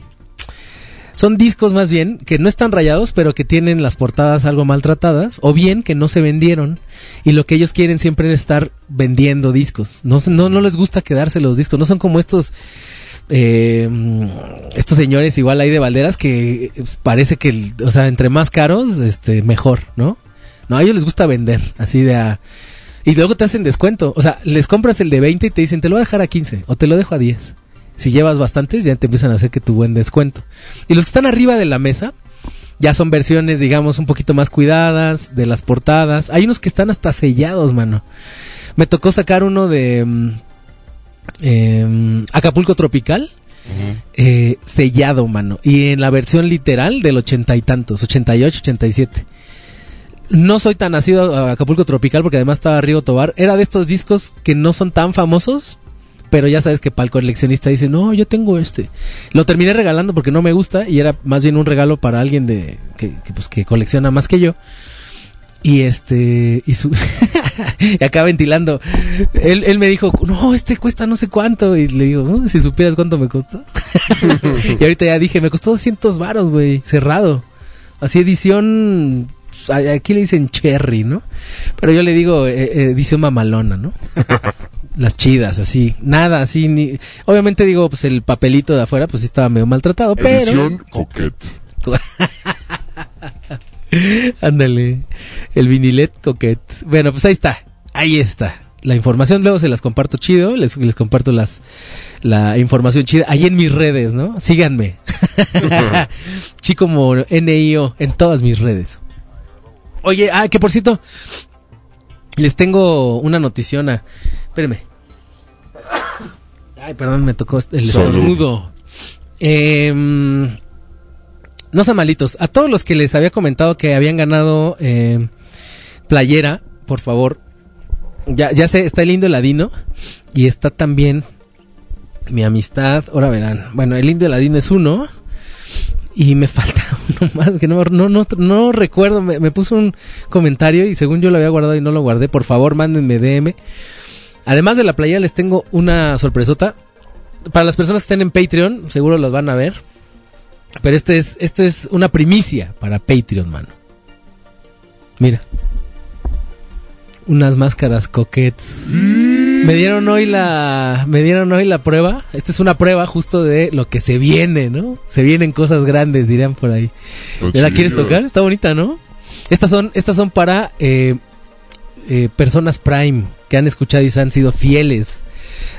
son discos más bien que no están rayados, pero que tienen las portadas algo maltratadas, o bien que no se vendieron y lo que ellos quieren siempre es estar vendiendo discos. No, no, no les gusta quedarse los discos, no son como estos eh, estos señores igual ahí de Valderas que parece que, o sea, entre más caros, este, mejor, ¿no? No, a ellos les gusta vender, así de a... Y luego te hacen descuento, o sea, les compras el de 20 y te dicen, te lo voy a dejar a 15 o te lo dejo a 10. Si llevas bastantes, ya te empiezan a hacer que tu buen descuento. Y los que están arriba de la mesa, ya son versiones, digamos, un poquito más cuidadas de las portadas. Hay unos que están hasta sellados, mano. Me tocó sacar uno de mm, em, Acapulco Tropical. eh, sellado, mano. Y en la versión literal del ochenta y tantos, 88, 87. No soy tan nacido a Acapulco Tropical porque además estaba Río Tobar. Era de estos discos que no son tan famosos, pero ya sabes que para el coleccionista dice, no, yo tengo este. Lo terminé regalando porque no me gusta y era más bien un regalo para alguien de que, pues, que colecciona más que yo. Y este, y su, y acá ventilando, él, me dijo, no, este cuesta no sé cuánto, y le digo, "Uh, si supieras cuánto me costó. y ahorita ya dije, me costó 200 varos, güey, cerrado. Así edición, aquí le dicen cherry, ¿no? Pero yo le digo eh, eh, edición mamalona, ¿no? Las chidas, así, nada, así, ni... Obviamente digo, pues el papelito de afuera, pues sí estaba medio maltratado, pero... Edición coquette. Ándale, el vinilet coquet. Bueno, pues ahí está, ahí está. La información, luego se las comparto chido, les, les comparto las la información chida ahí en mis redes, ¿no? Síganme. Chico como NIO en todas mis redes. Oye, ah, que por cierto, les tengo una noticiona. Espérenme. Ay, perdón, me tocó el Salud. estornudo. Em, no sean malitos. A todos los que les había comentado que habían ganado eh, playera, por favor. Ya, ya sé, está el indio ladino y está también mi amistad. Ahora verán. Bueno, el indio ladino es uno y me falta uno más que no, no, no, recuerdo. Me, me puso un comentario y según yo lo había guardado y no lo guardé. Por favor, mándenme DM. Además de la playa, les tengo una sorpresota. Para las personas que estén en Patreon, seguro los van a ver. Pero este es, esto es una primicia para Patreon, mano. Mira. Unas máscaras coquettes. Me dieron hoy la. Me dieron hoy la prueba. Esta es una prueba justo de lo que se viene, ¿no? Se vienen cosas grandes, dirían por ahí. ¿Ya la quieres tocar? Está bonita, ¿no? Estas son, estas son para eh, eh, personas Prime que han escuchado y se han sido fieles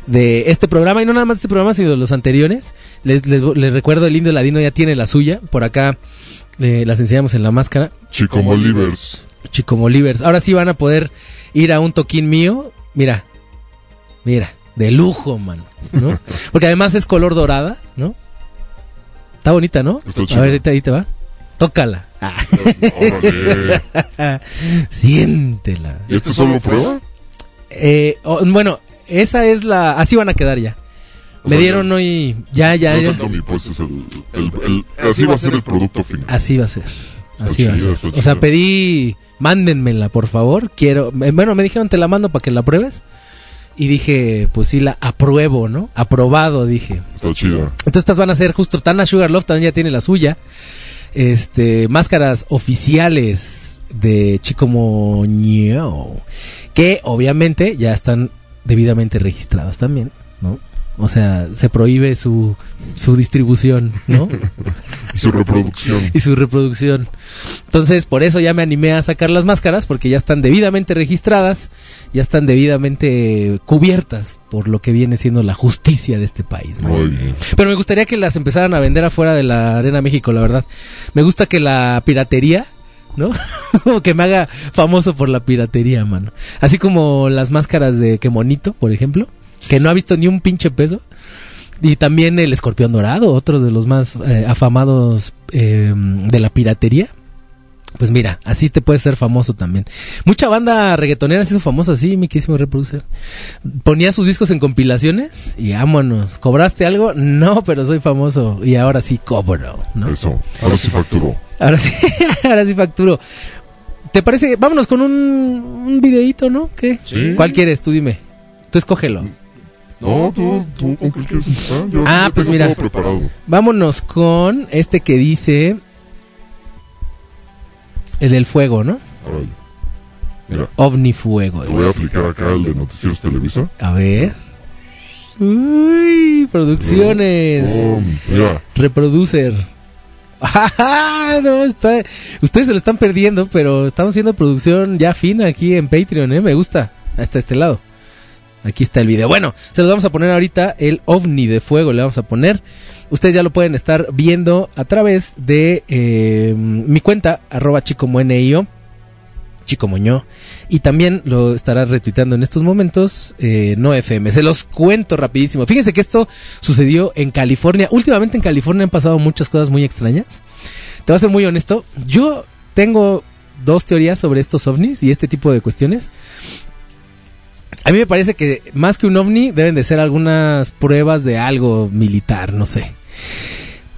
de este programa y no nada más de este programa sino de los anteriores. Les, les, les recuerdo el Indio Ladino ya tiene la suya. Por acá eh, las enseñamos en la máscara. Chico Molivers. Chico Molivers. Ahora sí van a poder ir a un toquín mío. Mira, mira, de lujo, mano. ¿no? Porque además es color dorada, ¿no? Está bonita, ¿no? Está A ver, ahí te, ahí te va. Tócala. Ah, Órale. siéntela. ¿Y este solo prueba? Eh, oh, bueno, esa es la. Así van a quedar ya. O Me sea, dieron hoy. Ya, ya, Ya pues es el, el- el- así va a ser el producto final. Así va a ser. Así va a ser. O sea, pedí. Mándenmela, por favor. Quiero. eh, Bueno, me dijeron te la mando para que la pruebes. Y dije, pues sí, la apruebo, ¿no? Aprobado, dije. Está chida. Entonces estas van a ser justo Tana Sugarloaf también ya tiene la suya. Este, máscaras oficiales de Chico Moño, que obviamente ya están debidamente registradas también, ¿no? O sea, se prohíbe su, su distribución, ¿no? Y su reproducción. y su reproducción. Entonces, por eso ya me animé a sacar las máscaras, porque ya están debidamente registradas, ya están debidamente cubiertas por lo que viene siendo la justicia de este país. ¿no? Muy bien. Pero me gustaría que las empezaran a vender afuera de la Arena México, la verdad. Me gusta que la piratería, ¿no? que me haga famoso por la piratería, mano. Así como las máscaras de Quemonito, por ejemplo, que no ha visto ni un pinche peso. Y también el escorpión dorado, otro de los más eh, afamados eh, de la piratería. Pues mira, así te puedes ser famoso también. Mucha banda reggaetonera se hizo famosa así, mi querísimo reproducer. Ponía sus discos en compilaciones y vámonos. ¿Cobraste algo? No, pero soy famoso y ahora sí cobro, ¿no? Eso. Ahora sí facturó. Ahora sí, ahora sí facturo. ¿Te parece? Vámonos con un, un videíto, ¿no? ¿Qué? Sí. ¿Cuál quieres? Tú dime. Tú escógelo. No, tú, tú, ¿con qué quieres empezar? Yo, Ah, pues tengo mira. todo preparado. Vámonos con este que dice... El del fuego, ¿no? Órale. Mira, OVNI Fuego. te voy a aplicar acá el de Noticieros Televisa. A ver. Uy, producciones. Oh, mira, Reproducer. No, está- ustedes se lo están perdiendo, pero estamos haciendo producción ya fina aquí en Patreon, ¿eh? Me gusta. Hasta este lado. Aquí está el video. Bueno, se los vamos a poner ahorita el ovni de fuego, le vamos a poner. Ustedes ya lo pueden estar viendo a través de eh, mi cuenta, arroba chicomoenio, Chico Moñó. Y también lo estará retuiteando en estos momentos eh, No FM. Se los cuento rapidísimo. Fíjense que esto sucedió en California. Últimamente en California han pasado muchas cosas muy extrañas. Te voy a ser muy honesto. Yo tengo dos teorías sobre estos ovnis y este tipo de cuestiones. A mí me parece que más que un ovni deben de ser algunas pruebas de algo militar, no sé.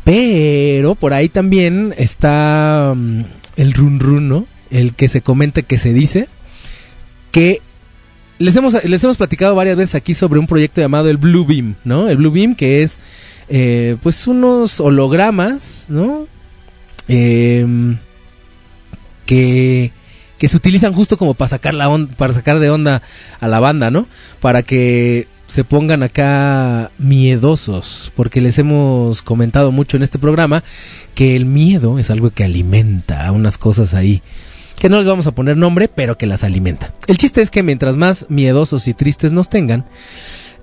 Pero por ahí también está mm, el run run, ¿no? El que se comenta, que se dice que les hemos, les hemos platicado varias veces aquí sobre un proyecto llamado el Blue Beam, ¿no? El Blue Beam que es eh, pues unos hologramas, ¿no? Em, que, que se utilizan justo como para sacar la on- para sacar de onda a la banda, ¿no? Para que se pongan acá miedosos, porque les hemos comentado mucho en este programa que el miedo es algo que alimenta a unas cosas ahí que no les vamos a poner nombre, pero que las alimenta. El chiste es que mientras más miedosos y tristes nos tengan,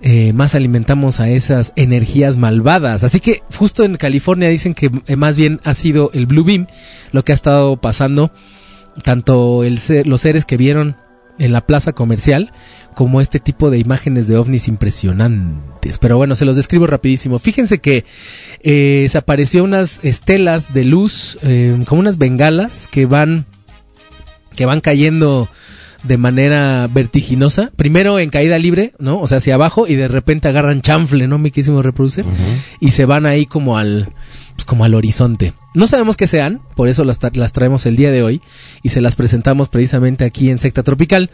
eh, más alimentamos a esas energías malvadas. Así que justo en California dicen que eh, más bien ha sido el Blue Beam lo que ha estado pasando, tanto el ser- los seres que vieron en la plaza comercial como este tipo de imágenes de ovnis impresionantes. Pero bueno, se los describo rapidísimo. Fíjense que eh, se apareció unas estelas de luz, eh, como unas bengalas que van que van cayendo de manera vertiginosa. Primero en caída libre, ¿no? O sea, hacia abajo y de repente agarran chanfle, ¿no? Mi quísimo reproducer. Y se van ahí como al, pues, como al horizonte. No sabemos qué sean, por eso las, tra- las traemos el día de hoy y se las presentamos precisamente aquí en Secta Tropical.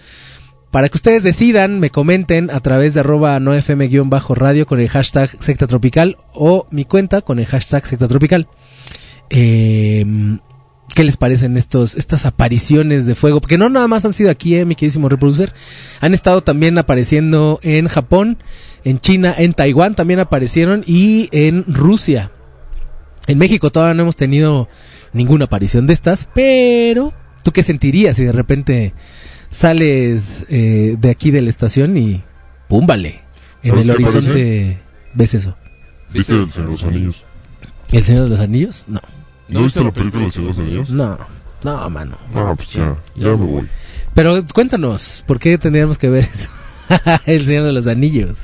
para que ustedes decidan, me comenten a través de arroba nofm-radio con el hashtag secta tropical o mi cuenta con el hashtag secta tropical. Eh, ¿Qué les parecen estos, estas apariciones de fuego? Porque no nada más han sido aquí, eh, mi queridísimo reproducer. Han estado también apareciendo en Japón, en China, en Taiwán también aparecieron y en Rusia. En México todavía no hemos tenido ninguna aparición de estas, pero ¿tú qué sentirías si de repente sales eh, de aquí de la estación y púmbale? En ¿Sabes el horizonte parece? ves eso. ¿Viste el Señor de los Anillos? ¿El Señor de los Anillos? No. ¿No viste la película El Señor de los Anillos? No, no, mano. Ah, pues ya, ya me voy. Pero cuéntanos, ¿por qué tendríamos que ver eso? el Señor de los Anillos.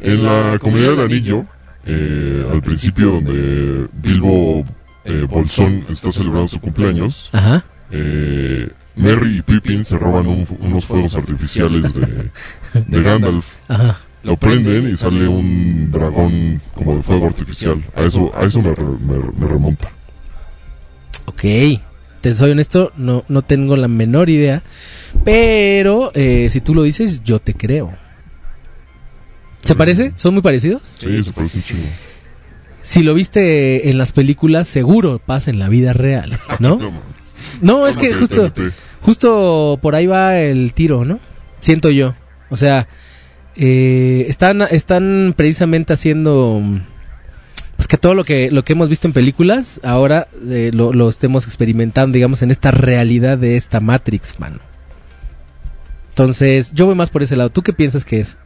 En la comunidad del anillo, eh, al principio donde Bilbo eh, Bolsón está celebrando su cumpleaños, Ajá. eh, Merry y Pippin se roban un- unos fuegos artificiales de, de Gandalf. Ajá. Lo prenden y sale un dragón como de fuego artificial. A eso, a eso me- me remonta. Ok. Te soy honesto, no, no tengo la menor idea. Pero eh, si tú lo dices, yo te creo. ¿Se parece? ¿Son muy parecidos? Sí, se parece un chingo. Si lo viste en las películas, seguro pasa en la vida real, ¿no? No es ¿Cómo que justo, justo por ahí va el tiro, ¿no? Siento yo. O sea, eh, están, están precisamente haciendo pues que todo lo que lo que hemos visto en películas ahora eh, lo, lo estemos experimentando, digamos, en esta realidad de esta Matrix, mano. Entonces, yo voy más por ese lado. ¿Tú qué piensas que es?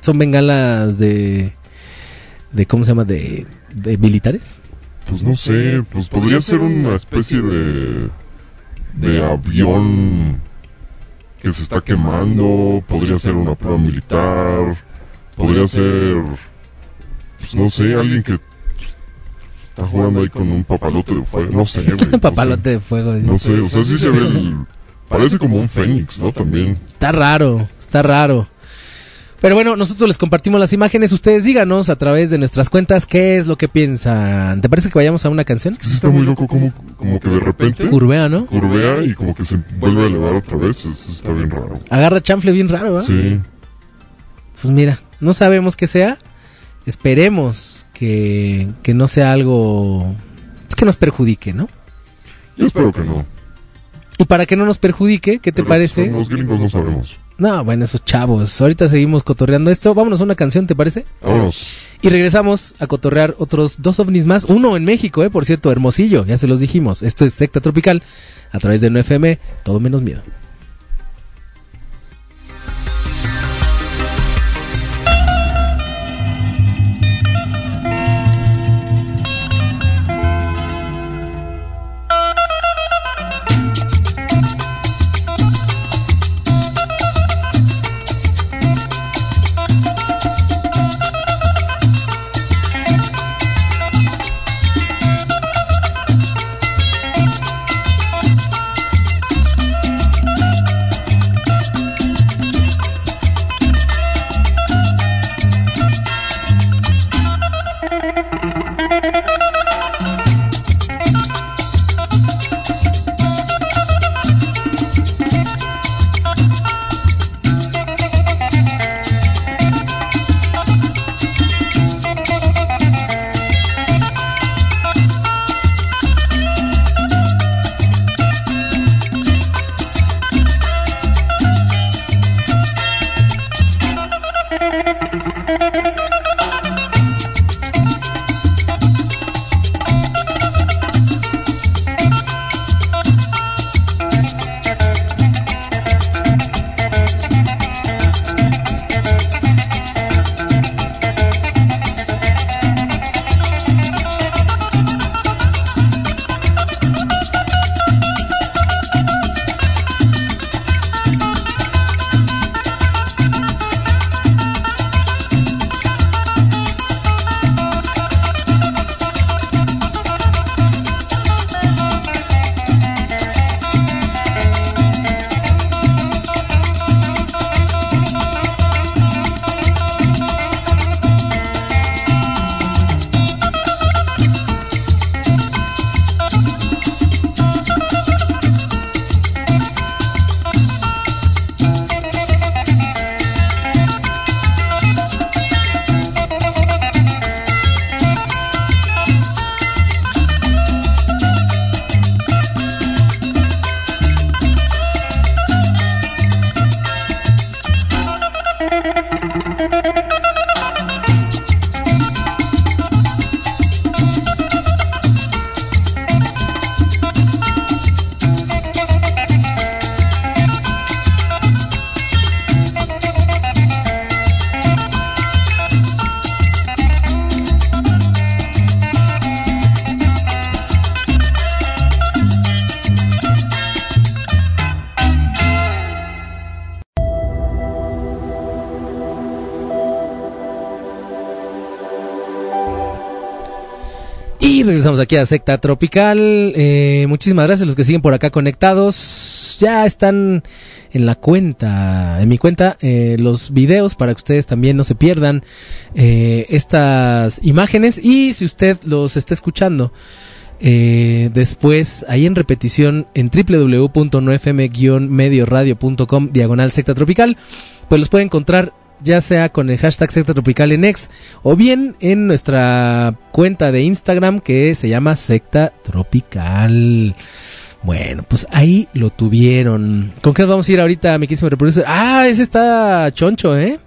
¿Son bengalas de de cómo se llama de de militares? Pues no sé, pues podría ser una especie de, de avión que se está quemando, podría ser una prueba militar, podría ser, pues no sé, alguien que pues, está jugando ahí con un papalote de fuego, no sé. güey, no sé. Papalote de fuego. No sé, o sea, sí se ve el... Parece como un fénix, ¿no? También. Está raro, está raro. Pero bueno, nosotros les compartimos las imágenes. Ustedes díganos a través de nuestras cuentas qué es lo que piensan. ¿Te parece que vayamos a una canción? Sí está muy loco como, como que de repente Curvea, ¿no? curvea y como que se vuelve a elevar otra vez. Eso está bien raro. Agarra chanfle bien raro, ¿ah? Sí. Pues mira, no sabemos qué sea. Esperemos que, que no sea algo pues, que nos perjudique, ¿no? Yo espero que no. Y para que no nos perjudique, ¿qué te Pero, parece? pues, Los gringos no sabemos. No, bueno, esos chavos. Ahorita seguimos cotorreando esto. Vámonos a una canción, ¿te parece? Vámonos. Y regresamos a cotorrear otros dos ovnis más. Uno en México, eh, por cierto, Hermosillo, ya se los dijimos. Esto es Secta Tropical a través de 9FM, todo menos miedo. Regresamos aquí a Secta Tropical. Eh, muchísimas gracias a los que siguen por acá conectados. Ya están en la cuenta, en mi cuenta, eh, los videos para que ustedes también no se pierdan eh, estas imágenes. Y si usted los está escuchando después, ahí en repetición en www.nofm-medioradio.com diagonal Secta Tropical, pues los puede encontrar ya sea con el hashtag Secta Tropical en X o bien en nuestra cuenta de Instagram que se llama Secta Tropical. Bueno, pues ahí lo tuvieron. ¿Con qué nos vamos a ir ahorita, mi querísimo reproductor? Ah, ese está choncho, ¿eh?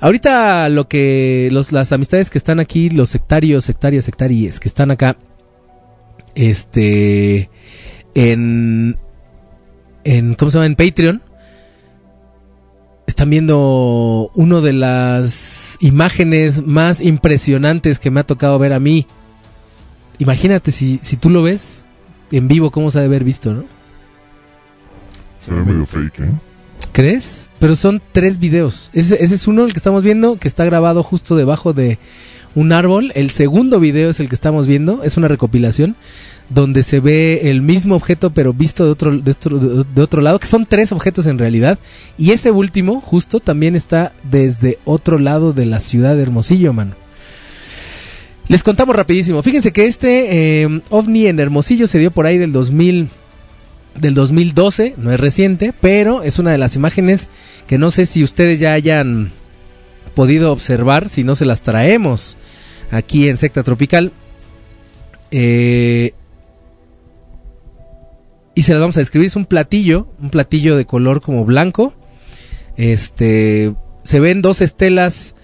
Ahorita lo que los, las amistades que están aquí, los sectarios, sectarias, sectaries que están acá, este, en, en, ¿cómo se llama? En Patreon están viendo uno de las imágenes más impresionantes que me ha tocado ver a mí. Imagínate si, si tú lo ves en vivo, cómo se ha de haber visto, ¿no? Se ve medio fake, ¿eh? ¿Crees? Pero son tres videos. Ese, ese es uno, el que estamos viendo, que está grabado justo debajo de un árbol. El segundo video es el que estamos viendo, es una recopilación donde se ve el mismo objeto pero visto de otro, de otro, de otro lado, que son tres objetos en realidad. Y ese último, justo, también está desde otro lado de la ciudad de Hermosillo, mano. Les contamos rapidísimo. Fíjense que este eh, ovni en Hermosillo se dio por ahí del 2000 del 2012, no es reciente, pero es una de las imágenes que no sé si ustedes ya hayan podido observar, si no se las traemos aquí en Secta Tropical. Eh, y se las vamos a describir. Es un platillo, un platillo de color como blanco. Este, se ven dos estelas,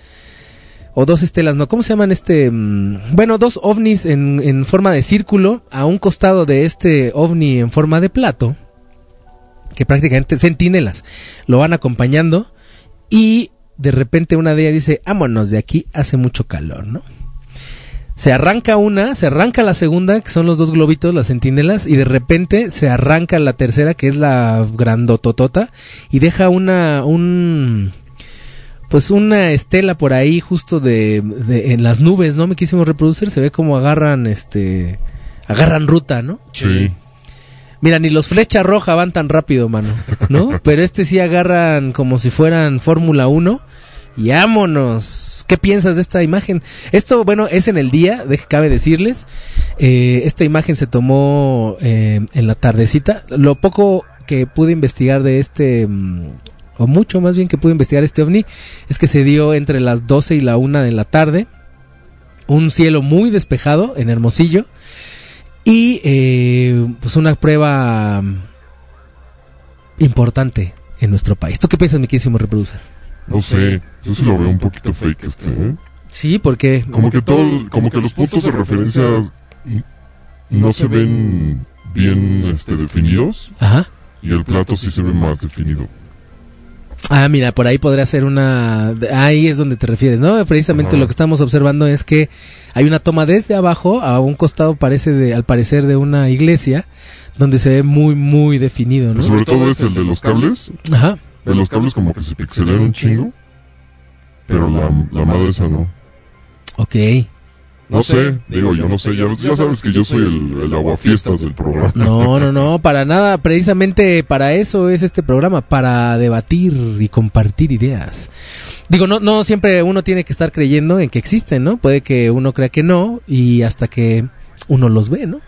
o dos estelas, no, ¿cómo se llaman este? Mm, Bueno, dos ovnis en, en forma de círculo, a un costado de este ovni en forma de plato, que prácticamente centinelas lo van acompañando, y de repente una de ellas dice, vámonos de aquí, hace mucho calor, ¿no? Se arranca una, se arranca la segunda, que son los dos globitos, las centinelas, y de repente se arranca la tercera, que es la grandototota, y deja una, un, pues una estela por ahí justo de, de- en las nubes, ¿no? Me quisimos reproducir, se ve como agarran, este, agarran ruta, ¿no? Sí. Mira, ni los flecha roja van tan rápido, mano, ¿no? Pero este sí agarran como si fueran Fórmula 1 y vámonos. ¿Qué piensas de esta imagen? Esto, bueno, es en el día, de, cabe decirles. Eh, esta imagen se tomó eh, en la tardecita. Lo poco que pude investigar de este, mm, o mucho más bien que pude investigar este ovni, es que se dio entre las 12 y la 1 de la tarde. Un cielo muy despejado en Hermosillo. Y eh, pues una prueba importante en nuestro país. ¿Tú qué piensas, mi querísimo reproducer? No sé, yo sí lo veo un poquito fake este, ¿eh? Sí, porque Como que todo, como que los puntos de referencia no se ven bien este, definidos Ajá. y el plato sí se ve más definido. Ah, mira, por ahí podría ser una... Ahí es donde te refieres, ¿no? Precisamente Ajá. lo que estamos observando es que hay una toma desde abajo, a un costado parece de, al parecer de una iglesia, donde se ve muy, muy definido, ¿no? Sobre todo es el de los cables, Ajá. De los cables como que se pixelan un chingo, pero la, la madre esa no. Ok. No sé, digo yo no sé, ya, ya sabes que yo soy el, el aguafiestas del programa. No, no, no, para nada. Precisamente para eso es este programa, para debatir y compartir ideas. Digo, no, no siempre uno tiene que estar creyendo en que existen, ¿no? Puede que uno crea que no y hasta que uno los ve, ¿no?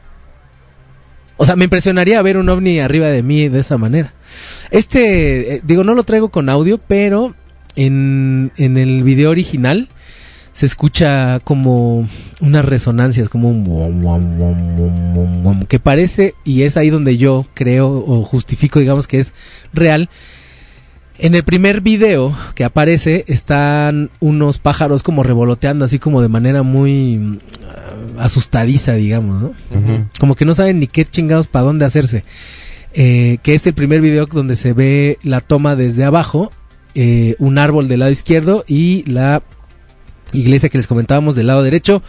O sea, me impresionaría ver un ovni arriba de mí de esa manera. Este, eh, digo, no lo traigo con audio, pero en, en el video original se escucha como unas resonancias, como un que parece, y es ahí donde yo creo o justifico, digamos que es real, En el primer video que aparece están unos pájaros como revoloteando así como de manera muy asustadiza, digamos, ¿no? Como que no saben ni qué chingados para dónde hacerse. Eh, que es el primer video donde se ve la toma desde abajo, eh, un árbol del lado izquierdo y la iglesia que les comentábamos del lado derecho.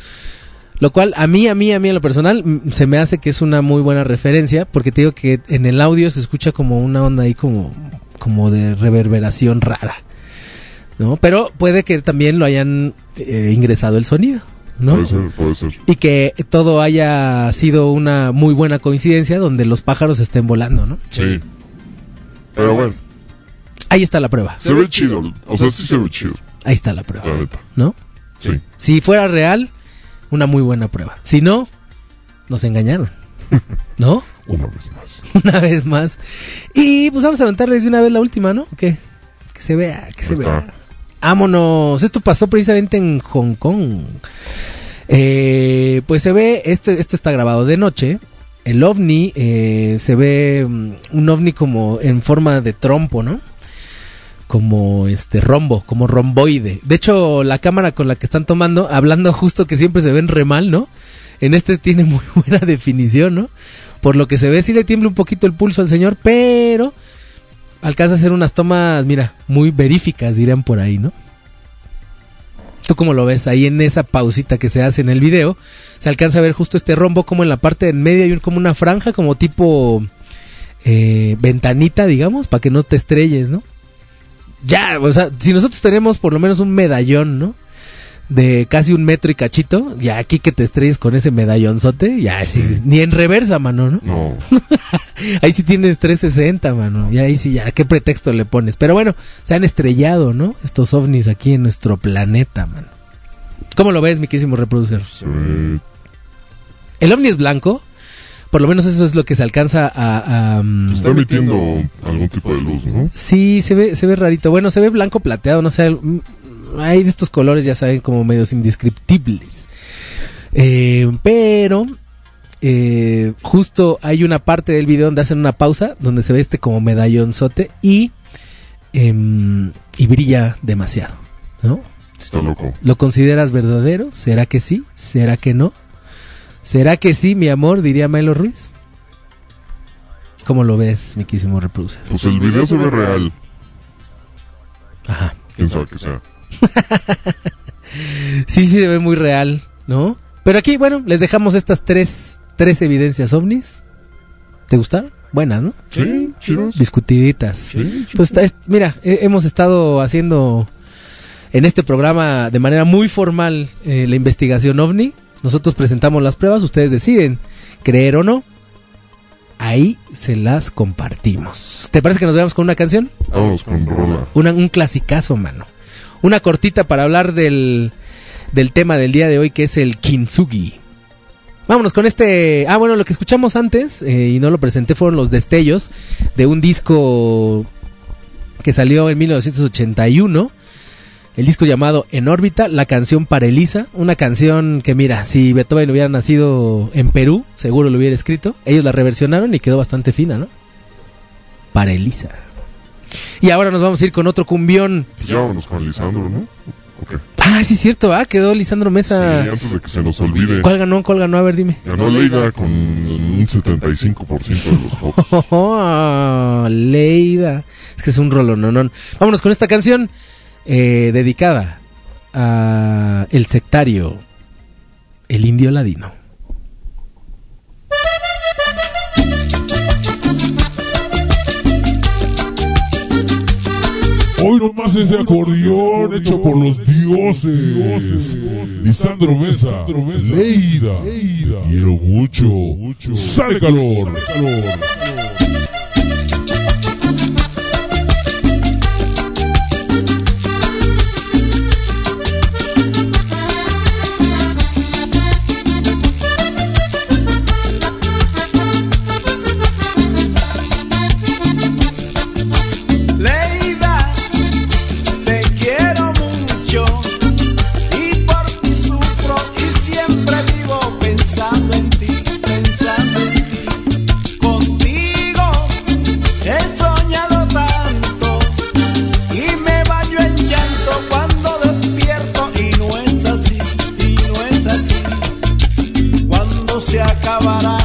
Lo cual a mí, a mí, a mí en lo personal se me hace que es una muy buena referencia porque te digo que en el audio se escucha como una onda ahí como, como de reverberación rara. ¿No? Pero puede que también lo hayan eh, ingresado el sonido. ¿No? Puede ser, puede ser. Y que todo haya sido una muy buena coincidencia donde los pájaros estén volando, ¿no? Sí. Pero bueno, Ahí está la prueba. se ve chido. O sea, sí se ve chido, Ahí está la prueba, la neta. ¿no? Sí. Si fuera real, una muy buena prueba. Si no, nos engañaron. ¿No? Una vez más. Una vez más. Y pues vamos a aventarles de una vez la última, ¿no? ¿Qué? Que se vea, que se vea. Vámonos. Esto pasó precisamente en Hong Kong. Eh, pues se ve, esto, esto está grabado de noche. El ovni, eh, se ve mm, un ovni como en forma de trompo, ¿no? Como este rombo, como romboide. De hecho, la cámara con la que están tomando, hablando justo que siempre se ven re mal, ¿no? En este tiene muy buena definición, ¿no? Por lo que se ve, sí le tiembla un poquito el pulso al señor, pero alcanza a hacer unas tomas, mira, muy veríficas, dirían por ahí, ¿no? ¿Tú cómo lo ves? Ahí en esa pausita que se hace en el video, se alcanza a ver justo este rombo como en la parte de en medio hay como una franja, como tipo eh, ventanita, digamos, para que no te estrelles, ¿no? Ya, o sea, si nosotros tenemos por lo menos un medallón, ¿no? De casi un metro y cachito, ya aquí que te estrelles con ese medallonzote, ya sí, ni en reversa, mano, ¿no? No, Ahí sí tienes 360, mano. Y ahí sí ya, ¿qué pretexto le pones? Pero bueno, se han estrellado, ¿no? Estos ovnis aquí en nuestro planeta, mano. ¿Cómo lo ves, mi querísimo reproducer? ve. El ovni es blanco. Por lo menos eso es lo que se alcanza a... a, mm, Está emitiendo algún tipo de luz, ¿no? Sí, se ve, se ve rarito. Bueno, se ve blanco plateado, no sé. Hay de estos colores, ya saben, como medios indescriptibles. Eh, pero eh, justo hay una parte del video donde hacen una pausa, donde se ve este como medallonzote y, em, y brilla demasiado, ¿no? Está loco. ¿Lo consideras verdadero? ¿Será que sí? ¿Será que no? ¿Será que sí, mi amor? Diría Milo Ruiz. ¿Cómo lo ves, mi quísimo reproducer? Pues el video se ve real. Ajá. Quién sabe que sea. Sí, sí, se ve muy real, ¿no? Pero aquí, bueno, les dejamos estas tres, tres evidencias ovnis. ¿Te gustaron? Buenas, ¿no? Sí, chidos. Discutiditas. Sí, Pues es- mira, he- hemos estado haciendo en este programa de manera muy formal eh, la investigación ovni. Nosotros presentamos las pruebas, ustedes deciden creer o no. Ahí se las compartimos. ¿Te parece que nos veamos con una canción? Vámonos con rola. Una- un clasicazo, mano. Una cortita para hablar del, del tema del día de hoy, que es el kintsugi. Vámonos con este... Ah, bueno, lo que escuchamos antes, eh, y no lo presenté, fueron los destellos de un disco que salió en 1981. El disco llamado En órbita, la canción para Elisa, una canción que mira, si Beethoven hubiera nacido en Perú, seguro lo hubiera escrito. Ellos la reversionaron y quedó bastante fina, ¿no? Para Elisa. Y ahora nos vamos a ir con otro cumbión. Pues ya vámonos con Lisandro, ¿no? Ok. Ah, sí, cierto, ah, quedó Lisandro Sí, Mesa. antes de que se nos olvide. ¿Cuál ganó? ¿Cuál ganó? A ver, dime. Ganó Leida con un 75% de los votos. Oh, Leida. Es que es un rolononón. Vámonos con esta canción eh, dedicada a el sectario, el indio ladino. Hoy nomás ese acordeón hecho por los dioses. Lisandro Mesa, Leida. Quiero mucho. Sale calor. acabará.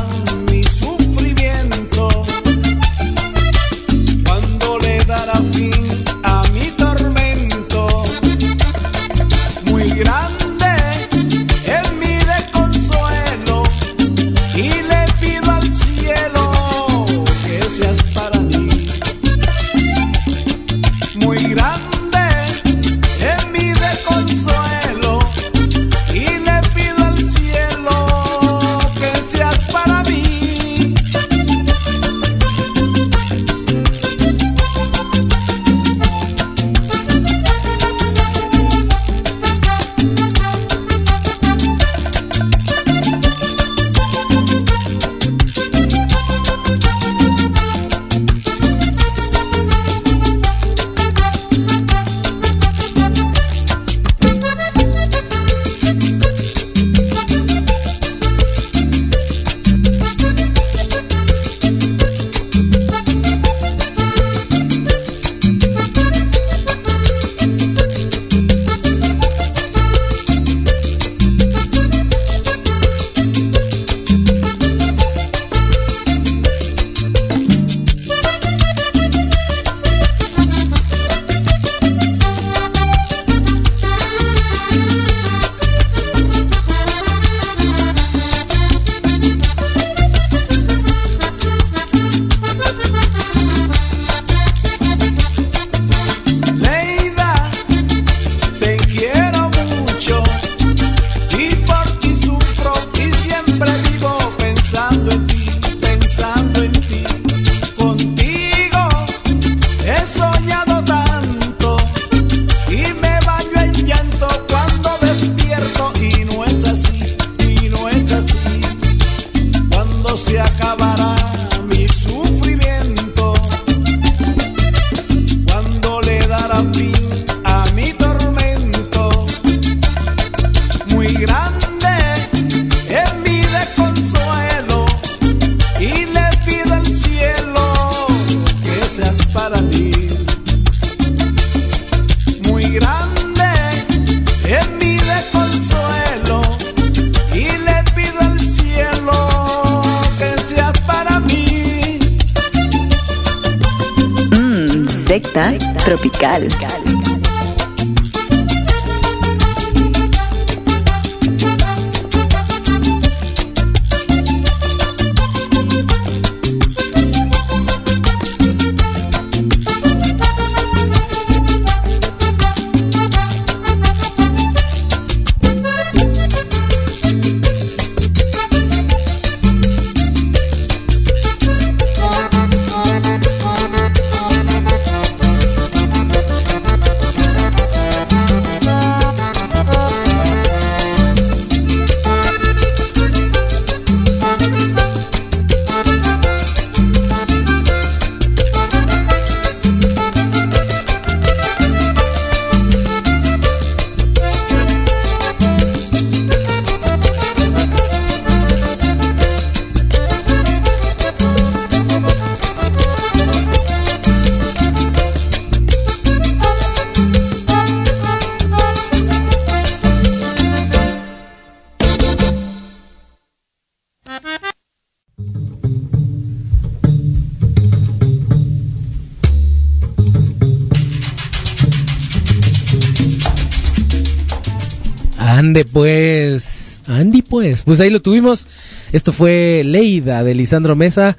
Pues, ahí lo tuvimos. Esto fue Leida de Lisandro Mesa.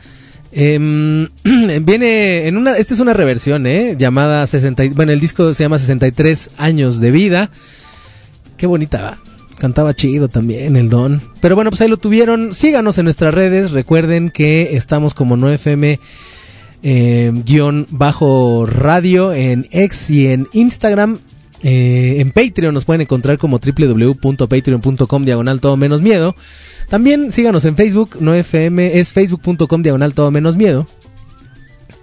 Em, viene en una, esta es una reversión, ¿eh? Llamada 60, y- bueno, el disco se llama 63 años de vida. Qué bonita va. Cantaba chido también el don. Pero bueno, pues ahí lo tuvieron. Síganos en nuestras redes. Recuerden que estamos como 9FM eh, guion bajo radio en X y en Instagram. Eh, en Patreon nos pueden encontrar como www.patreon.com diagonal todo menos miedo. También síganos en Facebook, no FM, es facebook.com diagonal todo menos miedo.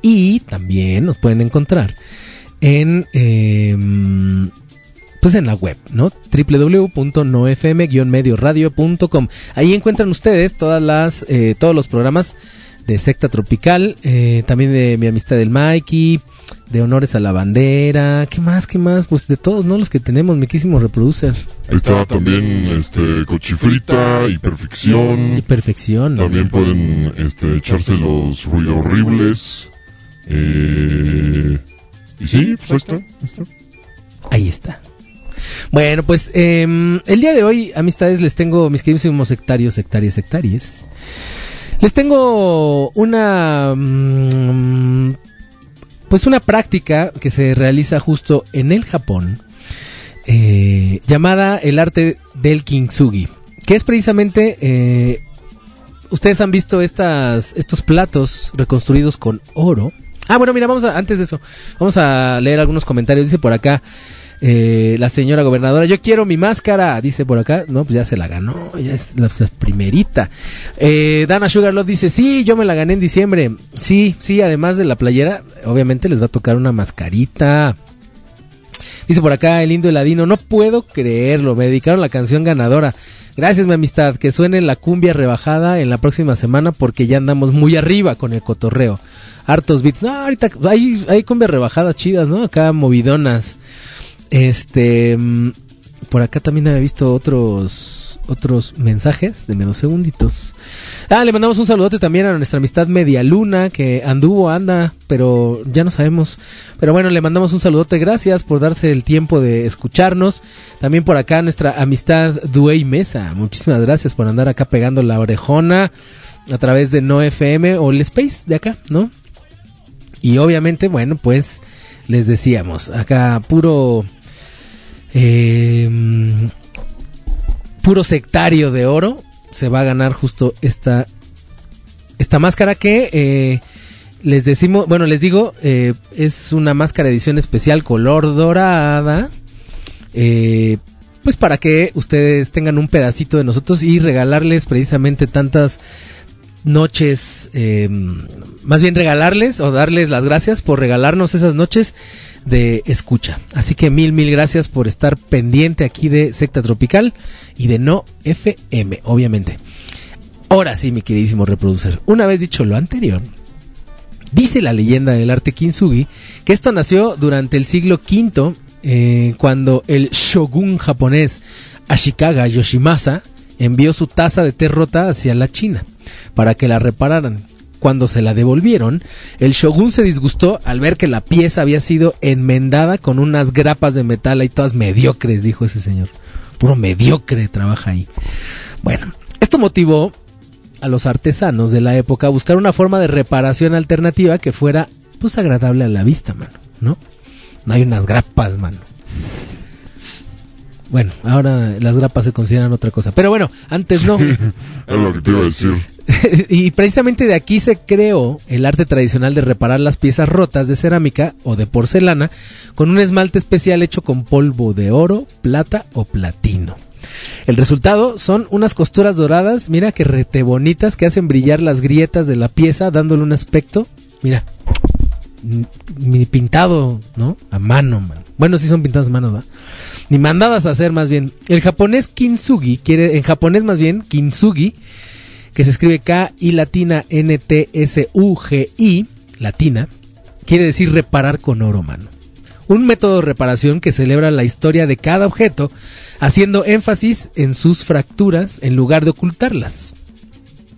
Y también nos pueden encontrar en em, pues en la web, ¿no? www.nofm-medioradio.com. Ahí encuentran ustedes todas las eh, todos los programas de Secta Tropical, eh, también de mi amistad del Mikey, de Honores a la Bandera, ¿qué más? ¿Qué más? Pues de todos, ¿no? Los que tenemos, miquísimo reproducer. Ahí está también este cochifrita y Y perfección. También pueden este, echarse los ruidos horribles. Eh, y sí, pues ahí está. ahí está. Ahí está. Bueno, pues em, el día de hoy, amistades, les tengo, mis queridos sectarios, sectarias, sectarias. Les tengo una... mm, pues una práctica que se realiza justo en el Japón, eh, llamada el arte del kintsugi, que es precisamente... eh, Ustedes han visto estas, estos platos reconstruidos con oro. Ah, bueno, mira, vamos a, antes de eso, vamos a leer algunos comentarios. Dice por acá, eh, la señora gobernadora, yo quiero mi máscara, dice por acá, no, pues ya se la ganó, ya es la, primerita. Eh, Dana Sugarlove dice, sí, yo me la gané en diciembre, sí, sí, además de la playera, obviamente les va a tocar una mascarita. Dice por acá el lindo heladino, no puedo creerlo, me dedicaron la canción ganadora. Gracias mi amistad, que suene la cumbia rebajada en la próxima semana porque ya andamos muy arriba con el cotorreo. Hartos beats, no, ahorita hay, hay cumbias rebajadas chidas, ¿no? Acá movidonas. Este, mm, por acá también había visto otros otros mensajes de menos segunditos. Ah, le mandamos un saludote también a nuestra amistad Media Luna, que anduvo, anda, pero ya no sabemos. Pero bueno, le mandamos un saludote, gracias por darse el tiempo de escucharnos. También por acá nuestra amistad Duey Mesa, muchísimas gracias por andar acá pegando la orejona a través de No FM o el Space de acá, ¿no? Y obviamente, bueno, pues les decíamos, acá puro... eh, puro sectario de oro se va a ganar justo esta esta máscara que eh, les decimos bueno les digo eh, es una máscara edición especial color dorada eh, pues para que ustedes tengan un pedacito de nosotros y regalarles precisamente tantas noches, eh, más bien regalarles o darles las gracias por regalarnos esas noches de escucha. Así que mil, mil gracias por estar pendiente aquí de Secta Tropical y de No FM, obviamente. Ahora sí, mi queridísimo reproducer. Una vez dicho lo anterior, dice la leyenda del arte kintsugi que esto nació durante el siglo V, eh, cuando el shogun japonés Ashikaga Yoshimasa envió su taza de té rota hacia la China para que la repararan. Cuando se la devolvieron, el shogun se disgustó al ver que la pieza había sido enmendada con unas grapas de metal ahí todas mediocres, dijo ese señor. Puro mediocre trabaja ahí. Bueno, esto motivó a los artesanos de la época a buscar una forma de reparación alternativa que fuera pues agradable a la vista, mano, ¿no? No hay unas grapas, mano. Bueno, ahora las grapas se consideran otra cosa. Pero bueno, antes no. Es lo que te iba a decir. y precisamente de aquí se creó el arte tradicional de reparar las piezas rotas de cerámica o de porcelana con un esmalte especial hecho con polvo de oro, plata o platino. El resultado son unas costuras doradas, mira que rete bonitas que hacen brillar las grietas de la pieza dándole un aspecto, mira, ni pintado, ¿no? A mano, man. Bueno, sí son pintadas a mano. Ni mandadas a hacer más bien. El japonés kintsugi quiere, en japonés más bien, kintsugi, que se escribe K y latina N T S U G I, latina, quiere decir reparar con oro, mano. Un método de reparación que celebra la historia de cada objeto, haciendo énfasis en sus fracturas en lugar de ocultarlas.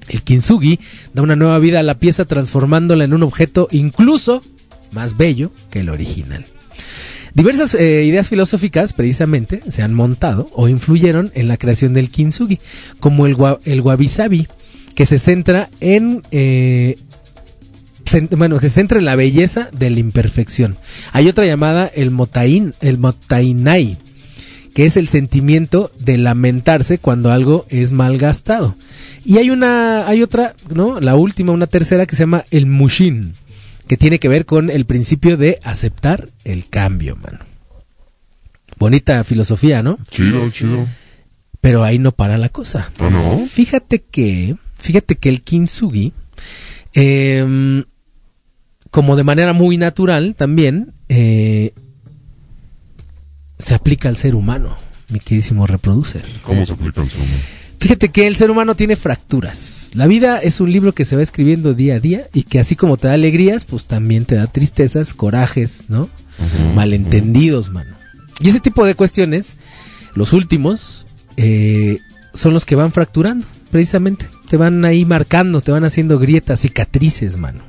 El kintsugi da una nueva vida a la pieza transformándola en un objeto incluso más bello que el original. Diversas eh, ideas filosóficas precisamente se han montado o influyeron en la creación del kintsugi, como el, el wabi-sabi, que se centra en eh, bueno, que se centra en la belleza de la imperfección. Hay otra llamada el motain, el motainai, que es el sentimiento de lamentarse cuando algo es mal gastado. Y hay una, hay otra, ¿no? La última, una tercera que se llama el mushin, que tiene que ver con el principio de aceptar el cambio, mano. Bonita filosofía, ¿no? Chido, chido. Pero ahí no para la cosa. ¿Ah, no? Fíjate que, fíjate que el kintsugi, em, como de manera muy natural también, eh, se aplica al ser humano, mi queridísimo reproducer. ¿Cómo se aplica el ser humano? Fíjate que el ser humano tiene fracturas. La vida es un libro que se va escribiendo día a día y que así como te da alegrías, pues también te da tristezas, corajes, ¿no? Malentendidos, mano. Y ese tipo de cuestiones, los últimos, eh, son los que van fracturando, precisamente. Te van ahí marcando, te van haciendo grietas, cicatrices, mano.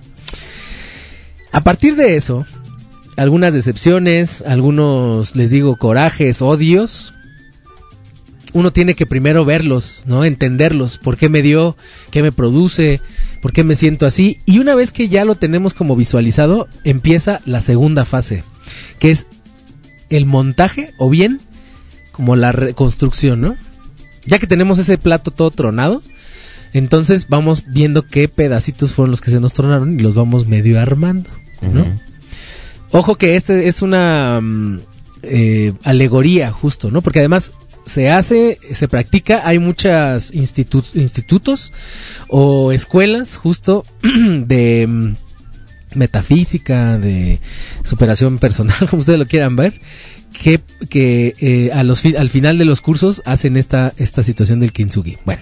A partir de eso, algunas decepciones, algunos, les digo, corajes, odios, uno tiene que primero verlos, ¿no? Entenderlos, por qué me dio, qué me produce, por qué me siento así. Y una vez que ya lo tenemos como visualizado, empieza la segunda fase, que es el montaje o bien como la reconstrucción, ¿no? Ya que tenemos ese plato todo tronado, entonces vamos viendo qué pedacitos fueron los que se nos tronaron y los vamos medio armando, ¿no? Ojo que este es una mm, eh, alegoría justo, ¿no? Porque además se hace, se practica, hay muchas institu- institutos o escuelas justo de mm, metafísica, de superación personal, como ustedes lo quieran ver, que, que eh, a los fi- al final de los cursos hacen esta, esta situación del kintsugi. Bueno,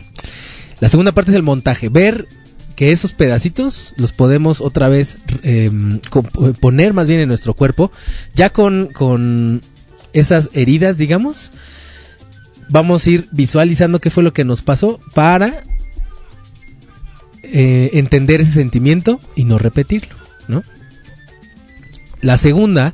la segunda parte es el montaje, ver que esos pedacitos los podemos otra vez co- poner más bien en nuestro cuerpo, ya con, con esas heridas, digamos, vamos a ir visualizando qué fue lo que nos pasó para eh, entender ese sentimiento y no repetirlo, ¿no? La segunda,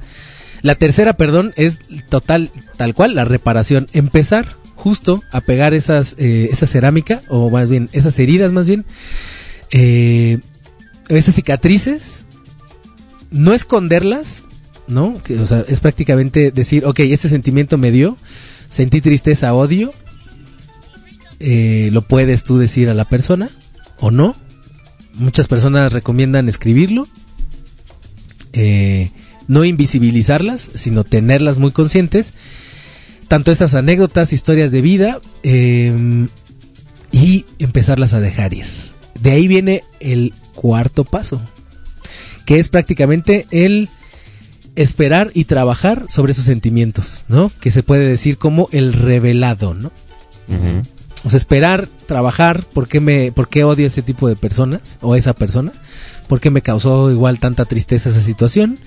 la tercera, perdón, es total, tal cual, la reparación. Empezar justo a pegar esas, eh, esa cerámica, o más bien, esas heridas más bien, eh, esas cicatrices, no esconderlas, ¿no? Que, es prácticamente decir, ok, este sentimiento me dio, sentí tristeza, odio, eh, lo puedes tú decir a la persona o no. Muchas personas recomiendan escribirlo, no invisibilizarlas, sino tenerlas muy conscientes. Tanto esas anécdotas, historias de vida eh, y empezarlas a dejar ir. De ahí viene el cuarto paso, que es prácticamente el esperar y trabajar sobre sus sentimientos, ¿no? Que se puede decir como el revelado, ¿no? O sea, esperar, trabajar, ¿por qué, me, ¿por qué odio a ese tipo de personas o a esa persona? ¿Por qué me causó igual tanta tristeza esa situación?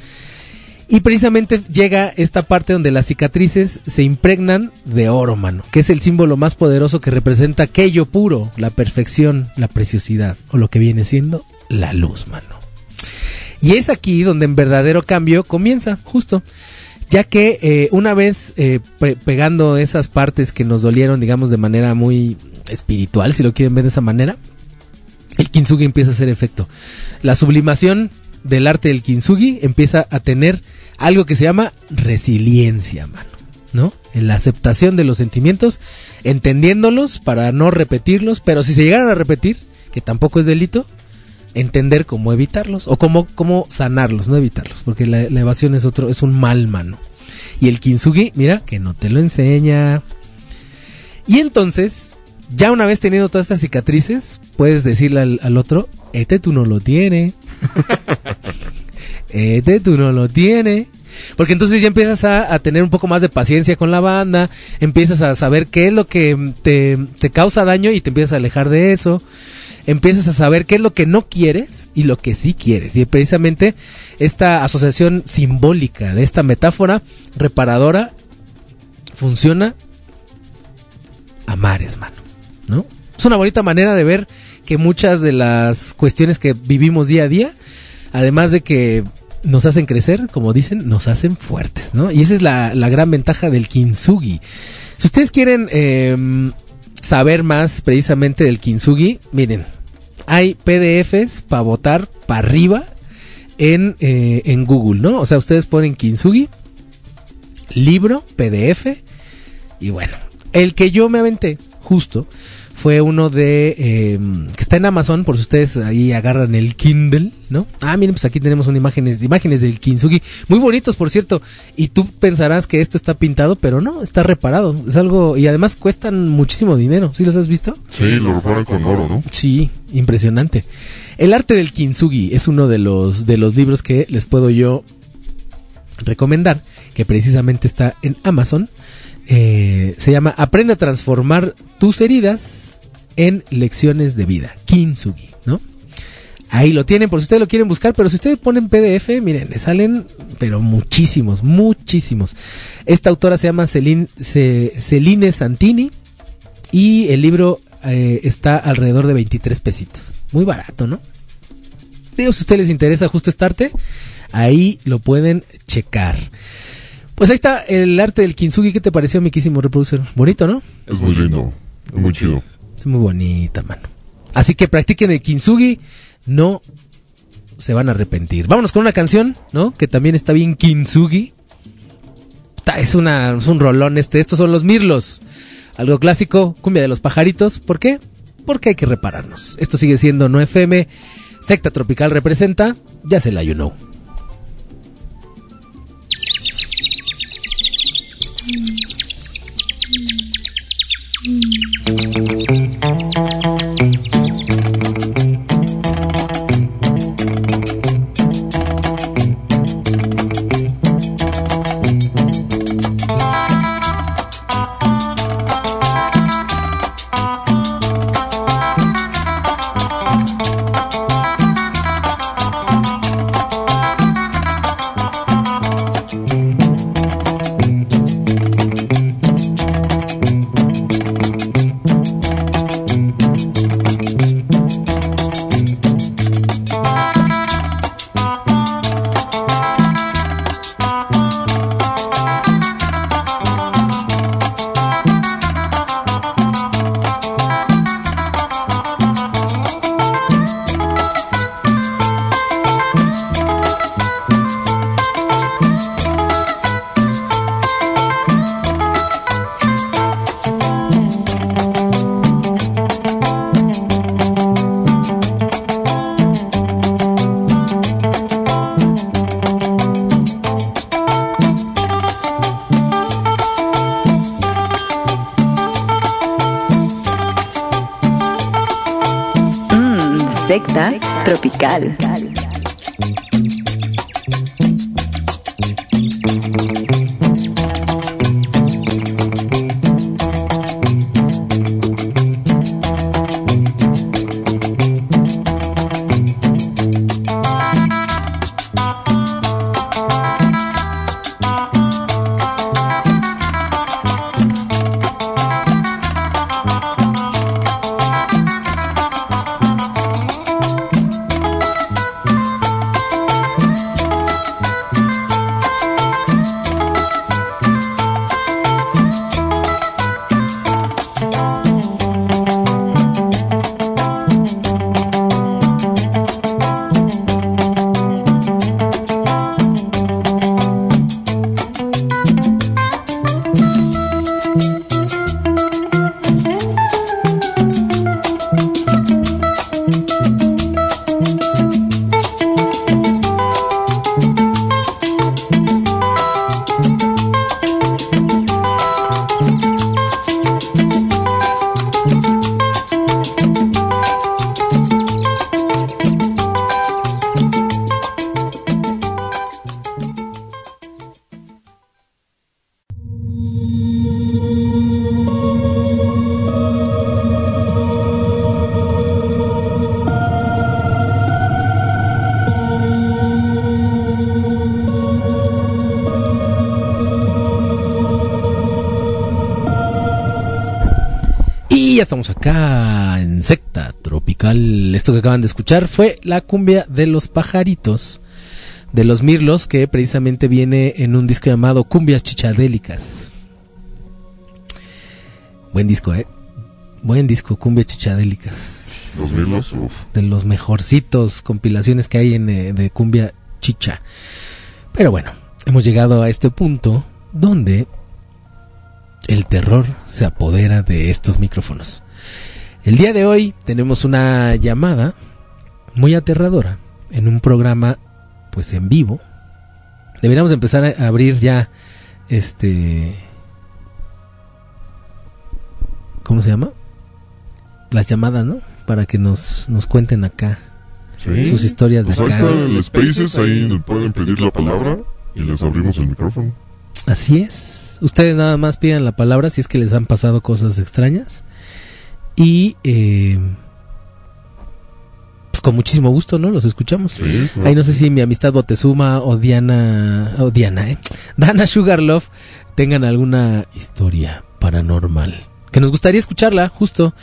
Y precisamente llega esta parte donde las cicatrices se impregnan de oro, mano, que es el símbolo más poderoso que representa aquello puro, la perfección, la preciosidad, o lo que viene siendo la luz, mano. Y es aquí donde en verdadero cambio comienza, justo. Ya que eh, una vez eh, pe- pegando esas partes que nos dolieron, digamos, de manera muy espiritual, si lo quieren ver de esa manera, el kintsugi empieza a hacer efecto. La sublimación del arte del kintsugi empieza a tener algo que se llama resiliencia, mano. ¿No? En la aceptación de los sentimientos, entendiéndolos para no repetirlos, pero si se llegaran a repetir, que tampoco es delito, entender cómo evitarlos o cómo, cómo sanarlos, no evitarlos, porque la, evasión es otro, es un mal mano. Y el kintsugi, mira, que no te lo enseña. Y entonces, ya una vez teniendo todas estas cicatrices, puedes decirle al, al otro, este tú no lo tiene. este tú no lo tiene. Porque entonces ya empiezas a, a tener un poco más de paciencia con la banda, empiezas a saber qué es lo que te, te causa daño y te empiezas a alejar de eso, empiezas a saber qué es lo que no quieres y lo que sí quieres. Y precisamente esta asociación simbólica de esta metáfora reparadora funciona a mares, mano, ¿no? Es una bonita manera de ver que muchas de las cuestiones que vivimos día a día, además de que nos hacen crecer, como dicen, nos hacen fuertes, ¿no? Y esa es la, la gran ventaja del kintsugi. Si ustedes quieren eh, saber más precisamente del kintsugi, miren, hay PDFs para votar para arriba en, eh, en Google, ¿no? O sea, ustedes ponen kintsugi, libro, PDF, y bueno, el que yo me aventé, justo, fue uno de eh, que está en Amazon, por si ustedes ahí agarran el Kindle, ¿no? Ah, miren, pues aquí tenemos unas imágenes, imágenes del Kintsugi, muy bonitos, por cierto. Y tú pensarás que esto está pintado, pero no, está reparado. Es algo y además cuestan muchísimo dinero. ¿Sí los has visto? Sí, lo reparan con oro, ¿no? Sí, impresionante. El arte del kintsugi es uno de los de los libros que les puedo yo recomendar, que precisamente está en Amazon. Eh, se llama Aprende a transformar tus heridas en lecciones de vida. Kintsugi, ¿no? Ahí lo tienen, por si ustedes lo quieren buscar, pero si ustedes ponen PDF, miren, le salen, pero muchísimos, muchísimos. Esta autora se llama Celine, Ce- Celine Santini y el libro eh, está alrededor de 23 pesitos. Muy barato, ¿no? Digo, si a ustedes les interesa justo este arte, ahí lo pueden checar. Pues ahí está el arte del kintsugi. ¿Qué te pareció, miquísimo reproducer? Bonito, ¿no? Es muy lindo, es muy chido. Es muy bonita, mano. Así que practiquen el kintsugi, no se van a arrepentir. Vámonos con una canción, ¿no? Que también está bien kintsugi. Es, una, es un rolón este. Estos son los mirlos. Algo clásico, cumbia de los pajaritos. ¿Por qué? Porque hay que repararnos. Esto sigue siendo No FM. Secta Tropical representa. Ya se la you know. Mmm, tropical. Acá en Secta Tropical. Esto que acaban de escuchar fue la cumbia de los pajaritos de los Mirlos, que precisamente viene en un disco llamado Cumbias Chichadélicas. Buen disco, ¿eh? Buen disco, Cumbias Chichadélicas. Los Mirlos. De los mejorcitos compilaciones que hay en, eh, de cumbia chicha. Pero bueno, hemos llegado a este punto donde el terror se apodera de estos micrófonos. El día de hoy tenemos una llamada muy aterradora en un programa pues en vivo. Deberíamos empezar a abrir ya este ¿cómo se llama? Las llamadas, ¿no? Para que nos, nos cuenten acá Sí. sus historias de Pues ahí acá. está el Spaces, ahí pueden pedir la palabra y les abrimos el micrófono. Así es. Ustedes nada más pidan la palabra si es que les han pasado cosas extrañas. Y eh, pues con muchísimo gusto, ¿no? Los escuchamos. Sí. Ahí no sé si mi amistad Botezuma o Diana, o Diana, ¿eh? Dana Sugarlove tengan alguna historia paranormal. Que nos gustaría escucharla, justo.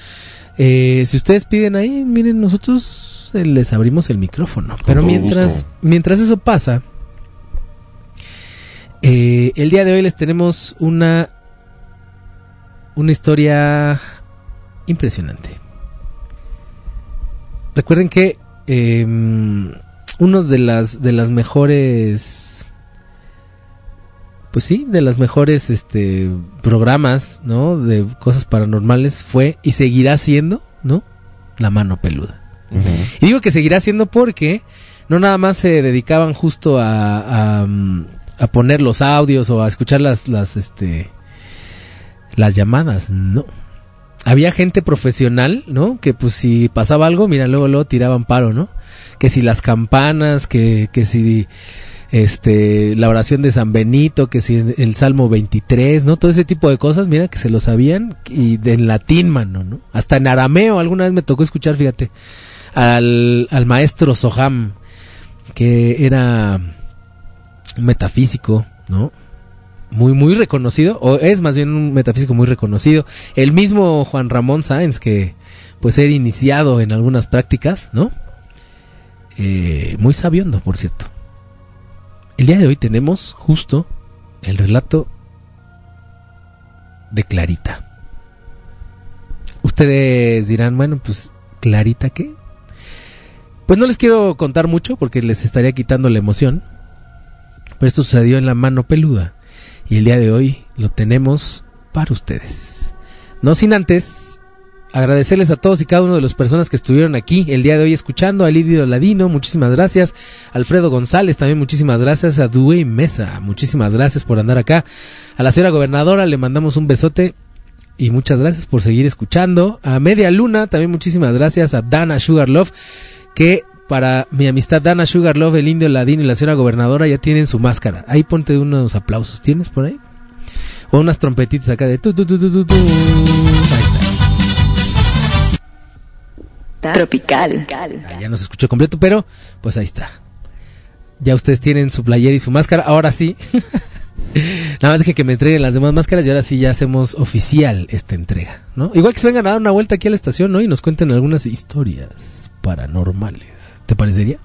Eh, si ustedes piden ahí, miren, nosotros les abrimos el micrófono. Pero mientras, gusto. mientras eso pasa, eh, el día de hoy les tenemos una, una historia impresionante. Recuerden que eh, uno de las de las mejores pues sí, de las mejores este programas, ¿no? De cosas paranormales fue y seguirá siendo, ¿no? La mano peluda. Y digo que seguirá siendo porque no nada más se dedicaban justo a, a, mm, a poner los audios o a escuchar las, las, este, las llamadas, no. Había gente profesional, ¿no? Que pues si pasaba algo, mira, luego, luego tiraban paro, ¿no? Que si las campanas, que, que si este la oración de San Benito, que si el Salmo 23, ¿no? Todo ese tipo de cosas, mira que se lo sabían y en latín, mano, ¿no? Hasta en arameo alguna vez me tocó escuchar, fíjate, al, al maestro Soham, que era un metafísico, ¿no? Muy, muy reconocido, o es más bien un metafísico muy reconocido. El mismo Juan Ramón Sáenz, que pues era iniciado en algunas prácticas, ¿no? Eh, muy sabiondo, por cierto. El día de hoy tenemos justo el relato de Clarita. Ustedes dirán, bueno, pues Clarita, ¿qué? Pues no les quiero contar mucho porque les estaría quitando la emoción. Pero esto sucedió en la mano peluda. Y el día de hoy lo tenemos para ustedes. No sin antes agradecerles a todos y cada uno de las personas que estuvieron aquí el día de hoy escuchando. A Lidio Ladino, muchísimas gracias. Alfredo González, también muchísimas gracias. A Dwayne Mesa, muchísimas gracias por andar acá. A la señora gobernadora le mandamos un besote y muchas gracias por seguir escuchando. A Media Luna, también muchísimas gracias. A Dana Sugarlove, que para mi amistad Dana Sugarlove, el indio ladino y la señora gobernadora ya tienen su máscara. Ahí ponte unos aplausos. ¿Tienes por ahí? O unas trompetitas acá de tu, tu, tu, tu. Ahí está. Tropical. Ah, ya no se escuchó completo, pero pues ahí está. Ya ustedes tienen su playera y su máscara. Ahora sí. Nada más deje que me entreguen las demás máscaras y ahora sí ya hacemos oficial esta entrega, ¿no? Igual que se vengan a dar una vuelta aquí a la estación, ¿no? Y nos cuenten algunas historias paranormales. ¿Te parecería?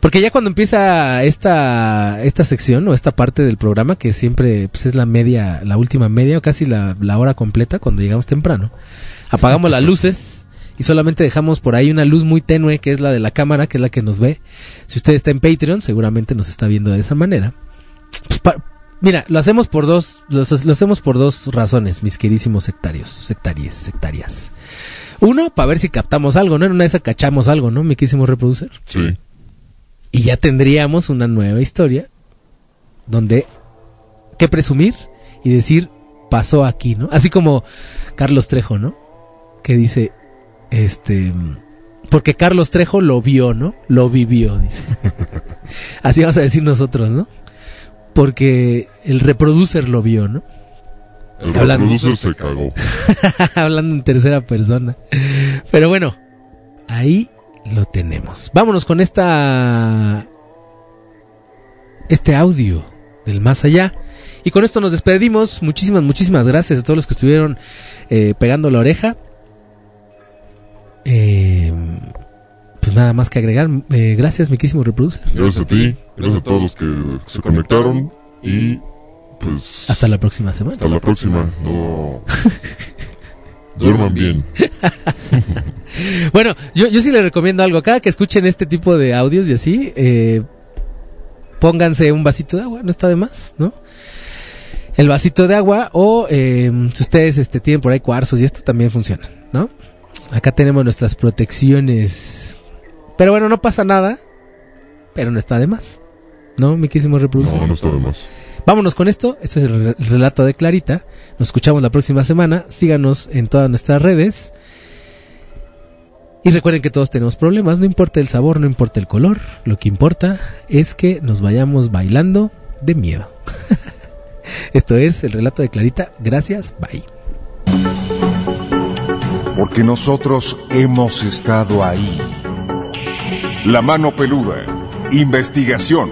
Porque ya cuando empieza esta, esta sección o esta parte del programa, que siempre pues, es la media, la última media o casi la, la hora completa cuando llegamos temprano, apagamos las luces y solamente dejamos por ahí una luz muy tenue que es la de la cámara, que es la que nos ve. Si usted está en Patreon, seguramente nos está viendo de esa manera. Pues, mira, lo hacemos por dos, lo, lo hacemos por dos razones, mis queridísimos sectarios, sectaries, sectarias. Uno, para ver si captamos algo, ¿no? En una de esas cachamos algo, ¿no? Me quisimos reproducir. Sí. Y ya tendríamos una nueva historia donde que presumir y decir pasó aquí, ¿no? Así como Carlos Trejo, ¿no? Que dice, este, porque Carlos Trejo lo vio, ¿no? Lo vivió, dice. Así vamos a decir nosotros, ¿no? Porque el reproducer lo vio, ¿no? El Hablando. reproducer se cagó. Hablando en tercera persona. Pero bueno, ahí lo tenemos. Vámonos con esta. Este audio del más allá. Y con esto nos despedimos. Muchísimas, muchísimas gracias a todos los que estuvieron eh, pegando la oreja. Eh, pues nada más que agregar. Eh, gracias, miquísimo reproducer. Gracias a ti, gracias a todos los que se conectaron y pues Hasta la próxima semana. hasta la próxima. No duerman bien. Bueno, yo, yo sí les recomiendo algo. Cada que escuchen este tipo de audios y así, eh, pónganse un vasito de agua, no está de más, ¿no? El vasito de agua o eh, si ustedes este, tienen por ahí cuarzos y esto también funciona, ¿no? Acá tenemos nuestras protecciones. Pero bueno, no pasa nada, pero no está de más. ¿No, mi quísimo reproductor? No, no está de más. Vámonos con esto. Este es el re- el relato de Clarita. Nos escuchamos la próxima semana. Síganos en todas nuestras redes. Y recuerden que todos tenemos problemas. No importa el sabor, no importa el color. Lo que importa es que nos vayamos bailando de miedo. esto es el relato de Clarita. Gracias. Bye. Porque nosotros hemos estado ahí. La mano peluda. Investigación.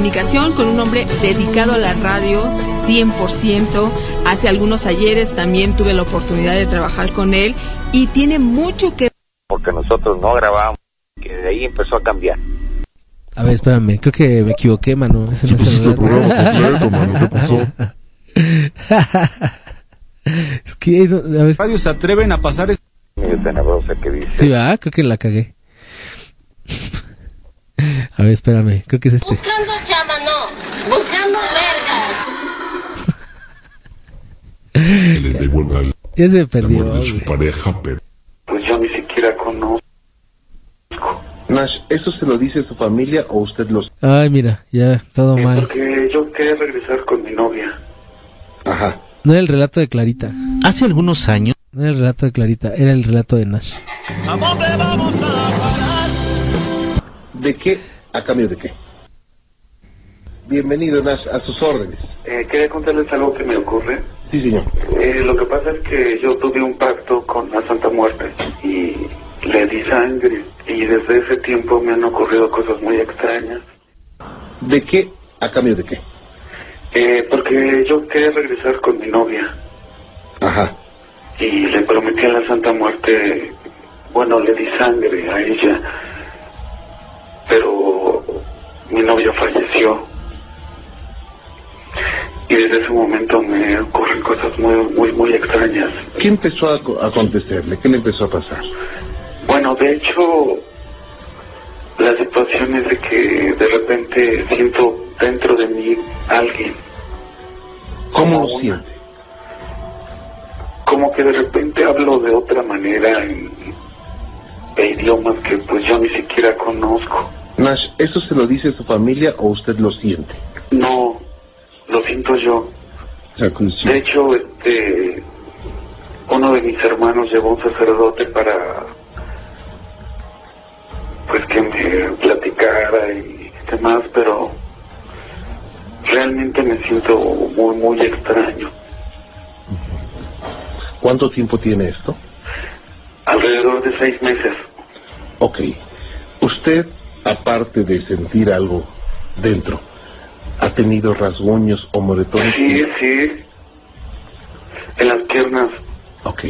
Comunicación con un hombre dedicado a la radio 100%. Hace algunos ayeres también tuve la oportunidad de trabajar con él y tiene mucho que porque nosotros no grabábamos, que de ahí empezó a cambiar. A ver, espérame. Creo que me equivoqué, mano. Ese no es pusiste el programa completo, mano. ¿Qué pasó? es que... A ver. Radio se atreven a pasar medio tenebrosa que dice. Sí, va, creo que la cagué. A ver, espérame, creo que es este. Buscando vergas. Que le devuelva el Ya se perdió. amor de su pareja, pero Pues yo ni siquiera conozco. Nash, ¿eso se lo dice su familia o usted los... Ay, mira, ya, todo mal. Porque yo quería regresar con mi novia. Ajá. No era el relato de Clarita. Hace algunos años, No era el relato de Clarita, era el relato de Nash. ¿A dónde vamos a parar? ¿De qué? ¿A cambio de qué? Bienvenido, Nash, a sus órdenes. Eh, quería contarles algo que me ocurre. Sí, señor. Eh, lo que pasa es que yo tuve un pacto con la Santa Muerte y le di sangre. Y desde ese tiempo me han ocurrido cosas muy extrañas. ¿De qué? ¿A cambio de qué? Eh, porque yo quería regresar con mi novia. Ajá. y le prometí a la Santa Muerte, bueno, le di sangre a ella, pero mi novia falleció. Y desde ese momento me ocurren cosas muy, muy, muy extrañas. ¿Qué empezó a co- a acontecerle? ¿Qué le empezó a pasar? Bueno, de hecho, la situación es de que de repente siento dentro de mí alguien. ¿Cómo lo siente? Como que de repente hablo de otra manera en, de idiomas que pues yo ni siquiera conozco. Nash, ¿eso se lo dice su familia o usted lo siente? No, lo siento yo. De hecho, este, uno de mis hermanos llevó un sacerdote para, pues que me platicara y demás, pero realmente me siento muy, muy extraño. ¿Cuánto tiempo tiene esto? Alrededor de seis meses. Ok. Usted, aparte de sentir algo dentro, ¿ha tenido rasguños o moretones? Sí, sí. En las piernas. Ok.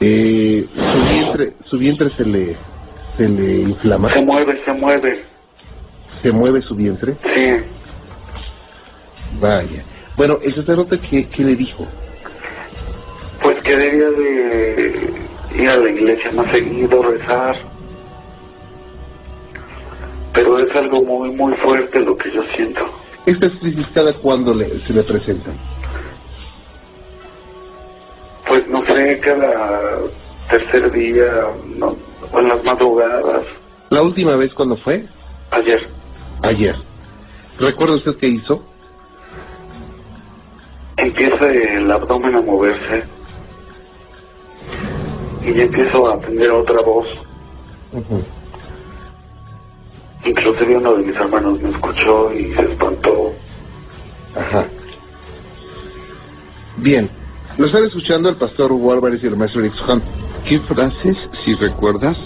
Eh, ¿su, vientre, ¿Su vientre se le, se le inflama? Se mueve, se mueve. ¿Se mueve su vientre? Sí. Vaya. Bueno, ¿el sacerdote qué, qué le dijo? Pues que debía de ir a la iglesia más seguido, rezar. Pero es algo muy, muy fuerte lo que yo siento. ¿Estas crisis cada cuándo le, se le presentan? Pues no sé, cada tercer día, no, o en las madrugadas, ¿La última vez cuando fue? ayer. Ayer. ¿Recuerda usted qué hizo? Empieza el abdomen a moverse y ya empiezo a tener otra voz. Ujú. Inclusive uno de mis hermanos me escuchó y se espantó. Ajá. Bien. Lo están escuchando el pastor Hugo Álvarez y el maestro Eric Hunt. ¿Qué frases, si recuerdas,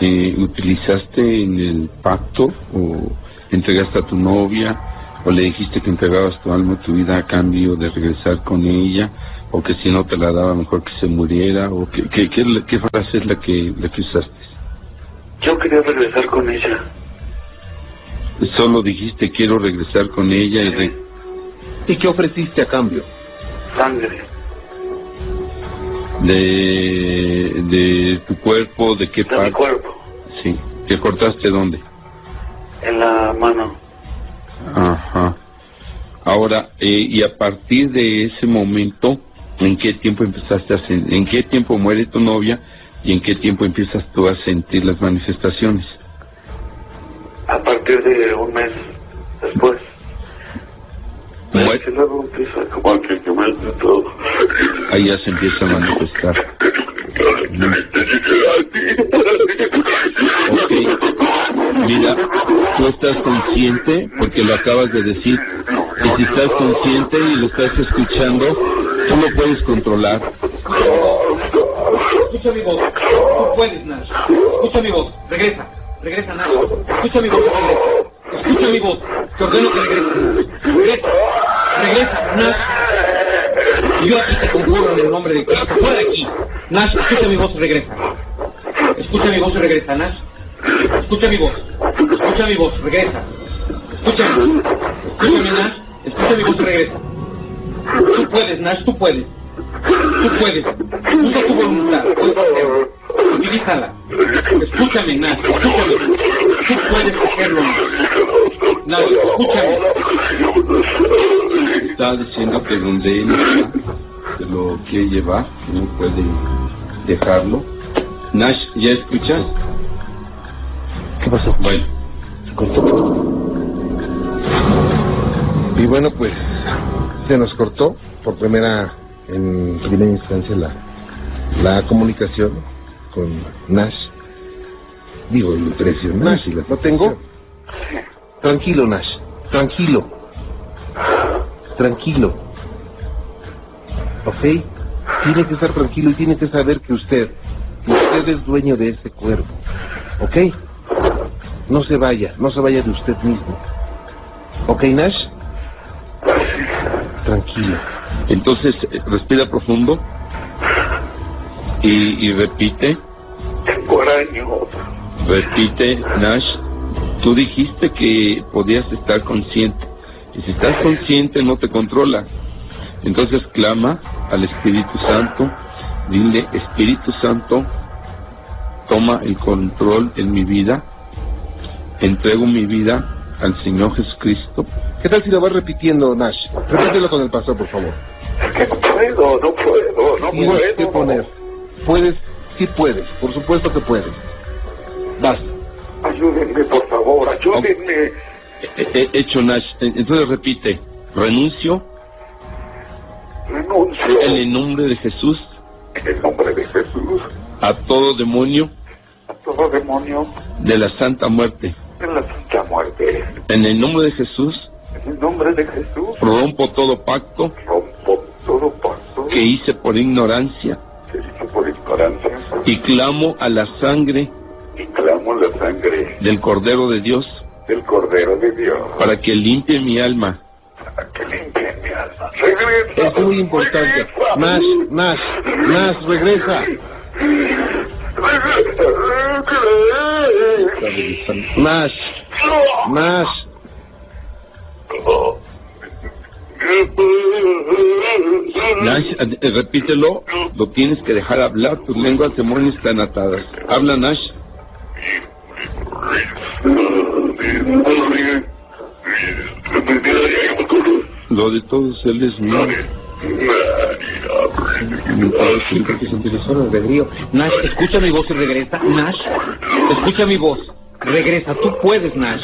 eh, utilizaste en el pacto o entregaste a tu novia o le dijiste que entregabas tu alma, tu vida a cambio de regresar con ella o que si no te la daba mejor que se muriera o qué, qué, qué, qué frase es la que, la que usaste? Yo quería regresar con ella. Solo dijiste quiero regresar con ella y, re- ¿Y qué ofreciste a cambio? Sangre. de, de tu cuerpo, de qué De mi parte. cuerpo. Sí. ¿Te cortaste dónde? En la mano. Ajá. Ahora, eh, y a partir de ese momento, ¿en qué tiempo empezaste a sen- en qué tiempo muere tu novia y en qué tiempo empiezas tú a sentir las manifestaciones? A partir de un mes después. Empieza como que quemarse todo. Ahí ya se empieza a manifestar. Ok. Mira, tú estás consciente, porque lo acabas de decir, y si estás consciente y lo estás escuchando, tú lo puedes controlar. Escucha mi voz. Tú puedes, Nash. Escucha mi voz. Regresa. Regresa, Nash. Escucha mi voz. Regresa. Escucha mi voz. Te ordeno que regreses. Regresa. Regresa, Nash. Yo aquí te conjuro en el nombre de Cristo. Fuera de aquí. Nash, escucha mi voz y regresa. Escucha mi voz y regresa, Nash. Escucha mi voz. Escucha mi voz. Regresa. Escúchame. Escúchame, Nash. Escucha mi voz y regresa. Tú puedes, Nash. Tú puedes. Tú puedes. Usa tu voluntad. Utilízala. Escúchame, Nash. Escúchame. Tú puedes hacerlo, Nash. Escúchame. Está diciendo que donde él lo quiere llevar, no puede dejarlo. Nash, ¿ya escuchas? ¿Qué pasó? Bueno, Y bueno, pues se nos cortó por primera, en primera instancia la, la comunicación con Nash. Digo, impresionante. ¿Lo tengo? Tranquilo, Nash. Tranquilo. Tranquilo. ¿Ok? Tiene que estar tranquilo y tiene que saber que usted, que usted es dueño de ese cuerpo. ¿Ok? No se vaya, no se vaya de usted mismo. ¿Ok, Nash? Tranquilo. Entonces respira profundo y, y repite, Tengo repite, Nash. Tú dijiste que podías estar consciente. Y si estás consciente no te controla. Entonces clama al Espíritu Santo, dile, Espíritu Santo, toma el control en mi vida, entrego mi vida al Señor Jesucristo. ¿Qué tal si lo vas repitiendo, Nash? Repítelo con el pastor, por favor. Que no puedo, no puedo, no Tienes que puedo. poner. Puedes, sí puedes, por supuesto que puedes. Vas. Ayúdenme, por favor, ayúdenme. He- he hecho Nash. Entonces repite, renuncio Renuncio en el nombre de Jesús en el nombre de Jesús a todo demonio a todo demonio de la santa muerte. en la santa muerte. En el nombre de Jesús En el nombre de Jesús rompo todo pacto rompo todo pacto que hice por ignorancia que hice por ignorancia y clamo a la sangre y clamo la sangre del Cordero de Dios del Cordero de Dios para que limpie mi alma para que limpie mi alma. Regresa. Es muy importante. Nash, Nash, Nash, regresa. Nash, Nash. Nash, eh, repítelo, lo tienes que dejar hablar, tus lenguas demonios están atadas. Habla Nash. Lo de todos él es mío. Nash, escucha mi voz y regresa. Nash, escucha mi voz. Regresa. Tú puedes, Nash.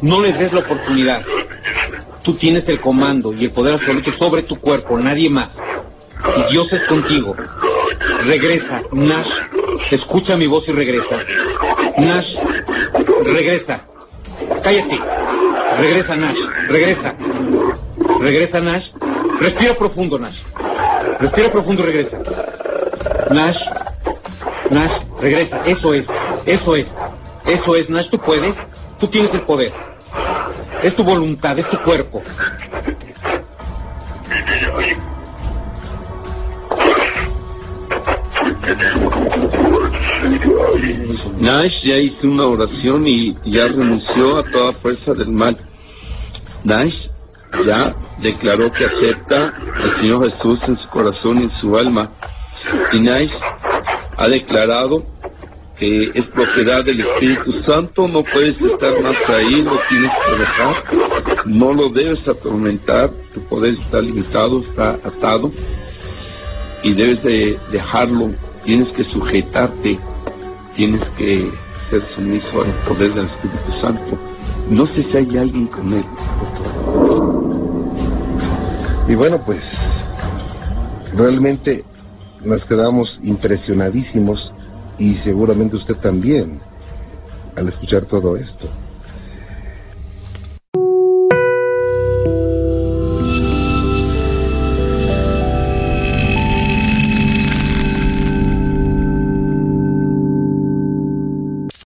No les des la oportunidad. Tú tienes el comando y el poder absoluto sobre tu cuerpo, nadie más. Y Dios es contigo. Regresa, Nash. Escucha mi voz y regresa. Nash, regresa. Cállate. Regresa, Nash. Regresa. Regresa, Nash. Respira profundo, Nash. Respira profundo y regresa. Nash. Nash, regresa. Eso es. Eso es. Eso es, Nash. Tú puedes. Tú tienes el poder. Es tu voluntad, es tu cuerpo. Nash ya hizo una oración y ya renunció a toda fuerza del mal. Nash ya declaró que acepta al Señor Jesús en su corazón y en su alma. Y Nash ha declarado que es propiedad del Espíritu Santo, no puedes estar más ahí, lo tienes que dejar, no lo debes atormentar, tu poder está limitado, está atado y debes de dejarlo, tienes que sujetarte, tienes que ser sumiso al poder del Espíritu Santo. No sé si hay alguien con él. Y bueno, pues realmente nos quedamos impresionadísimos y seguramente usted también al escuchar todo esto.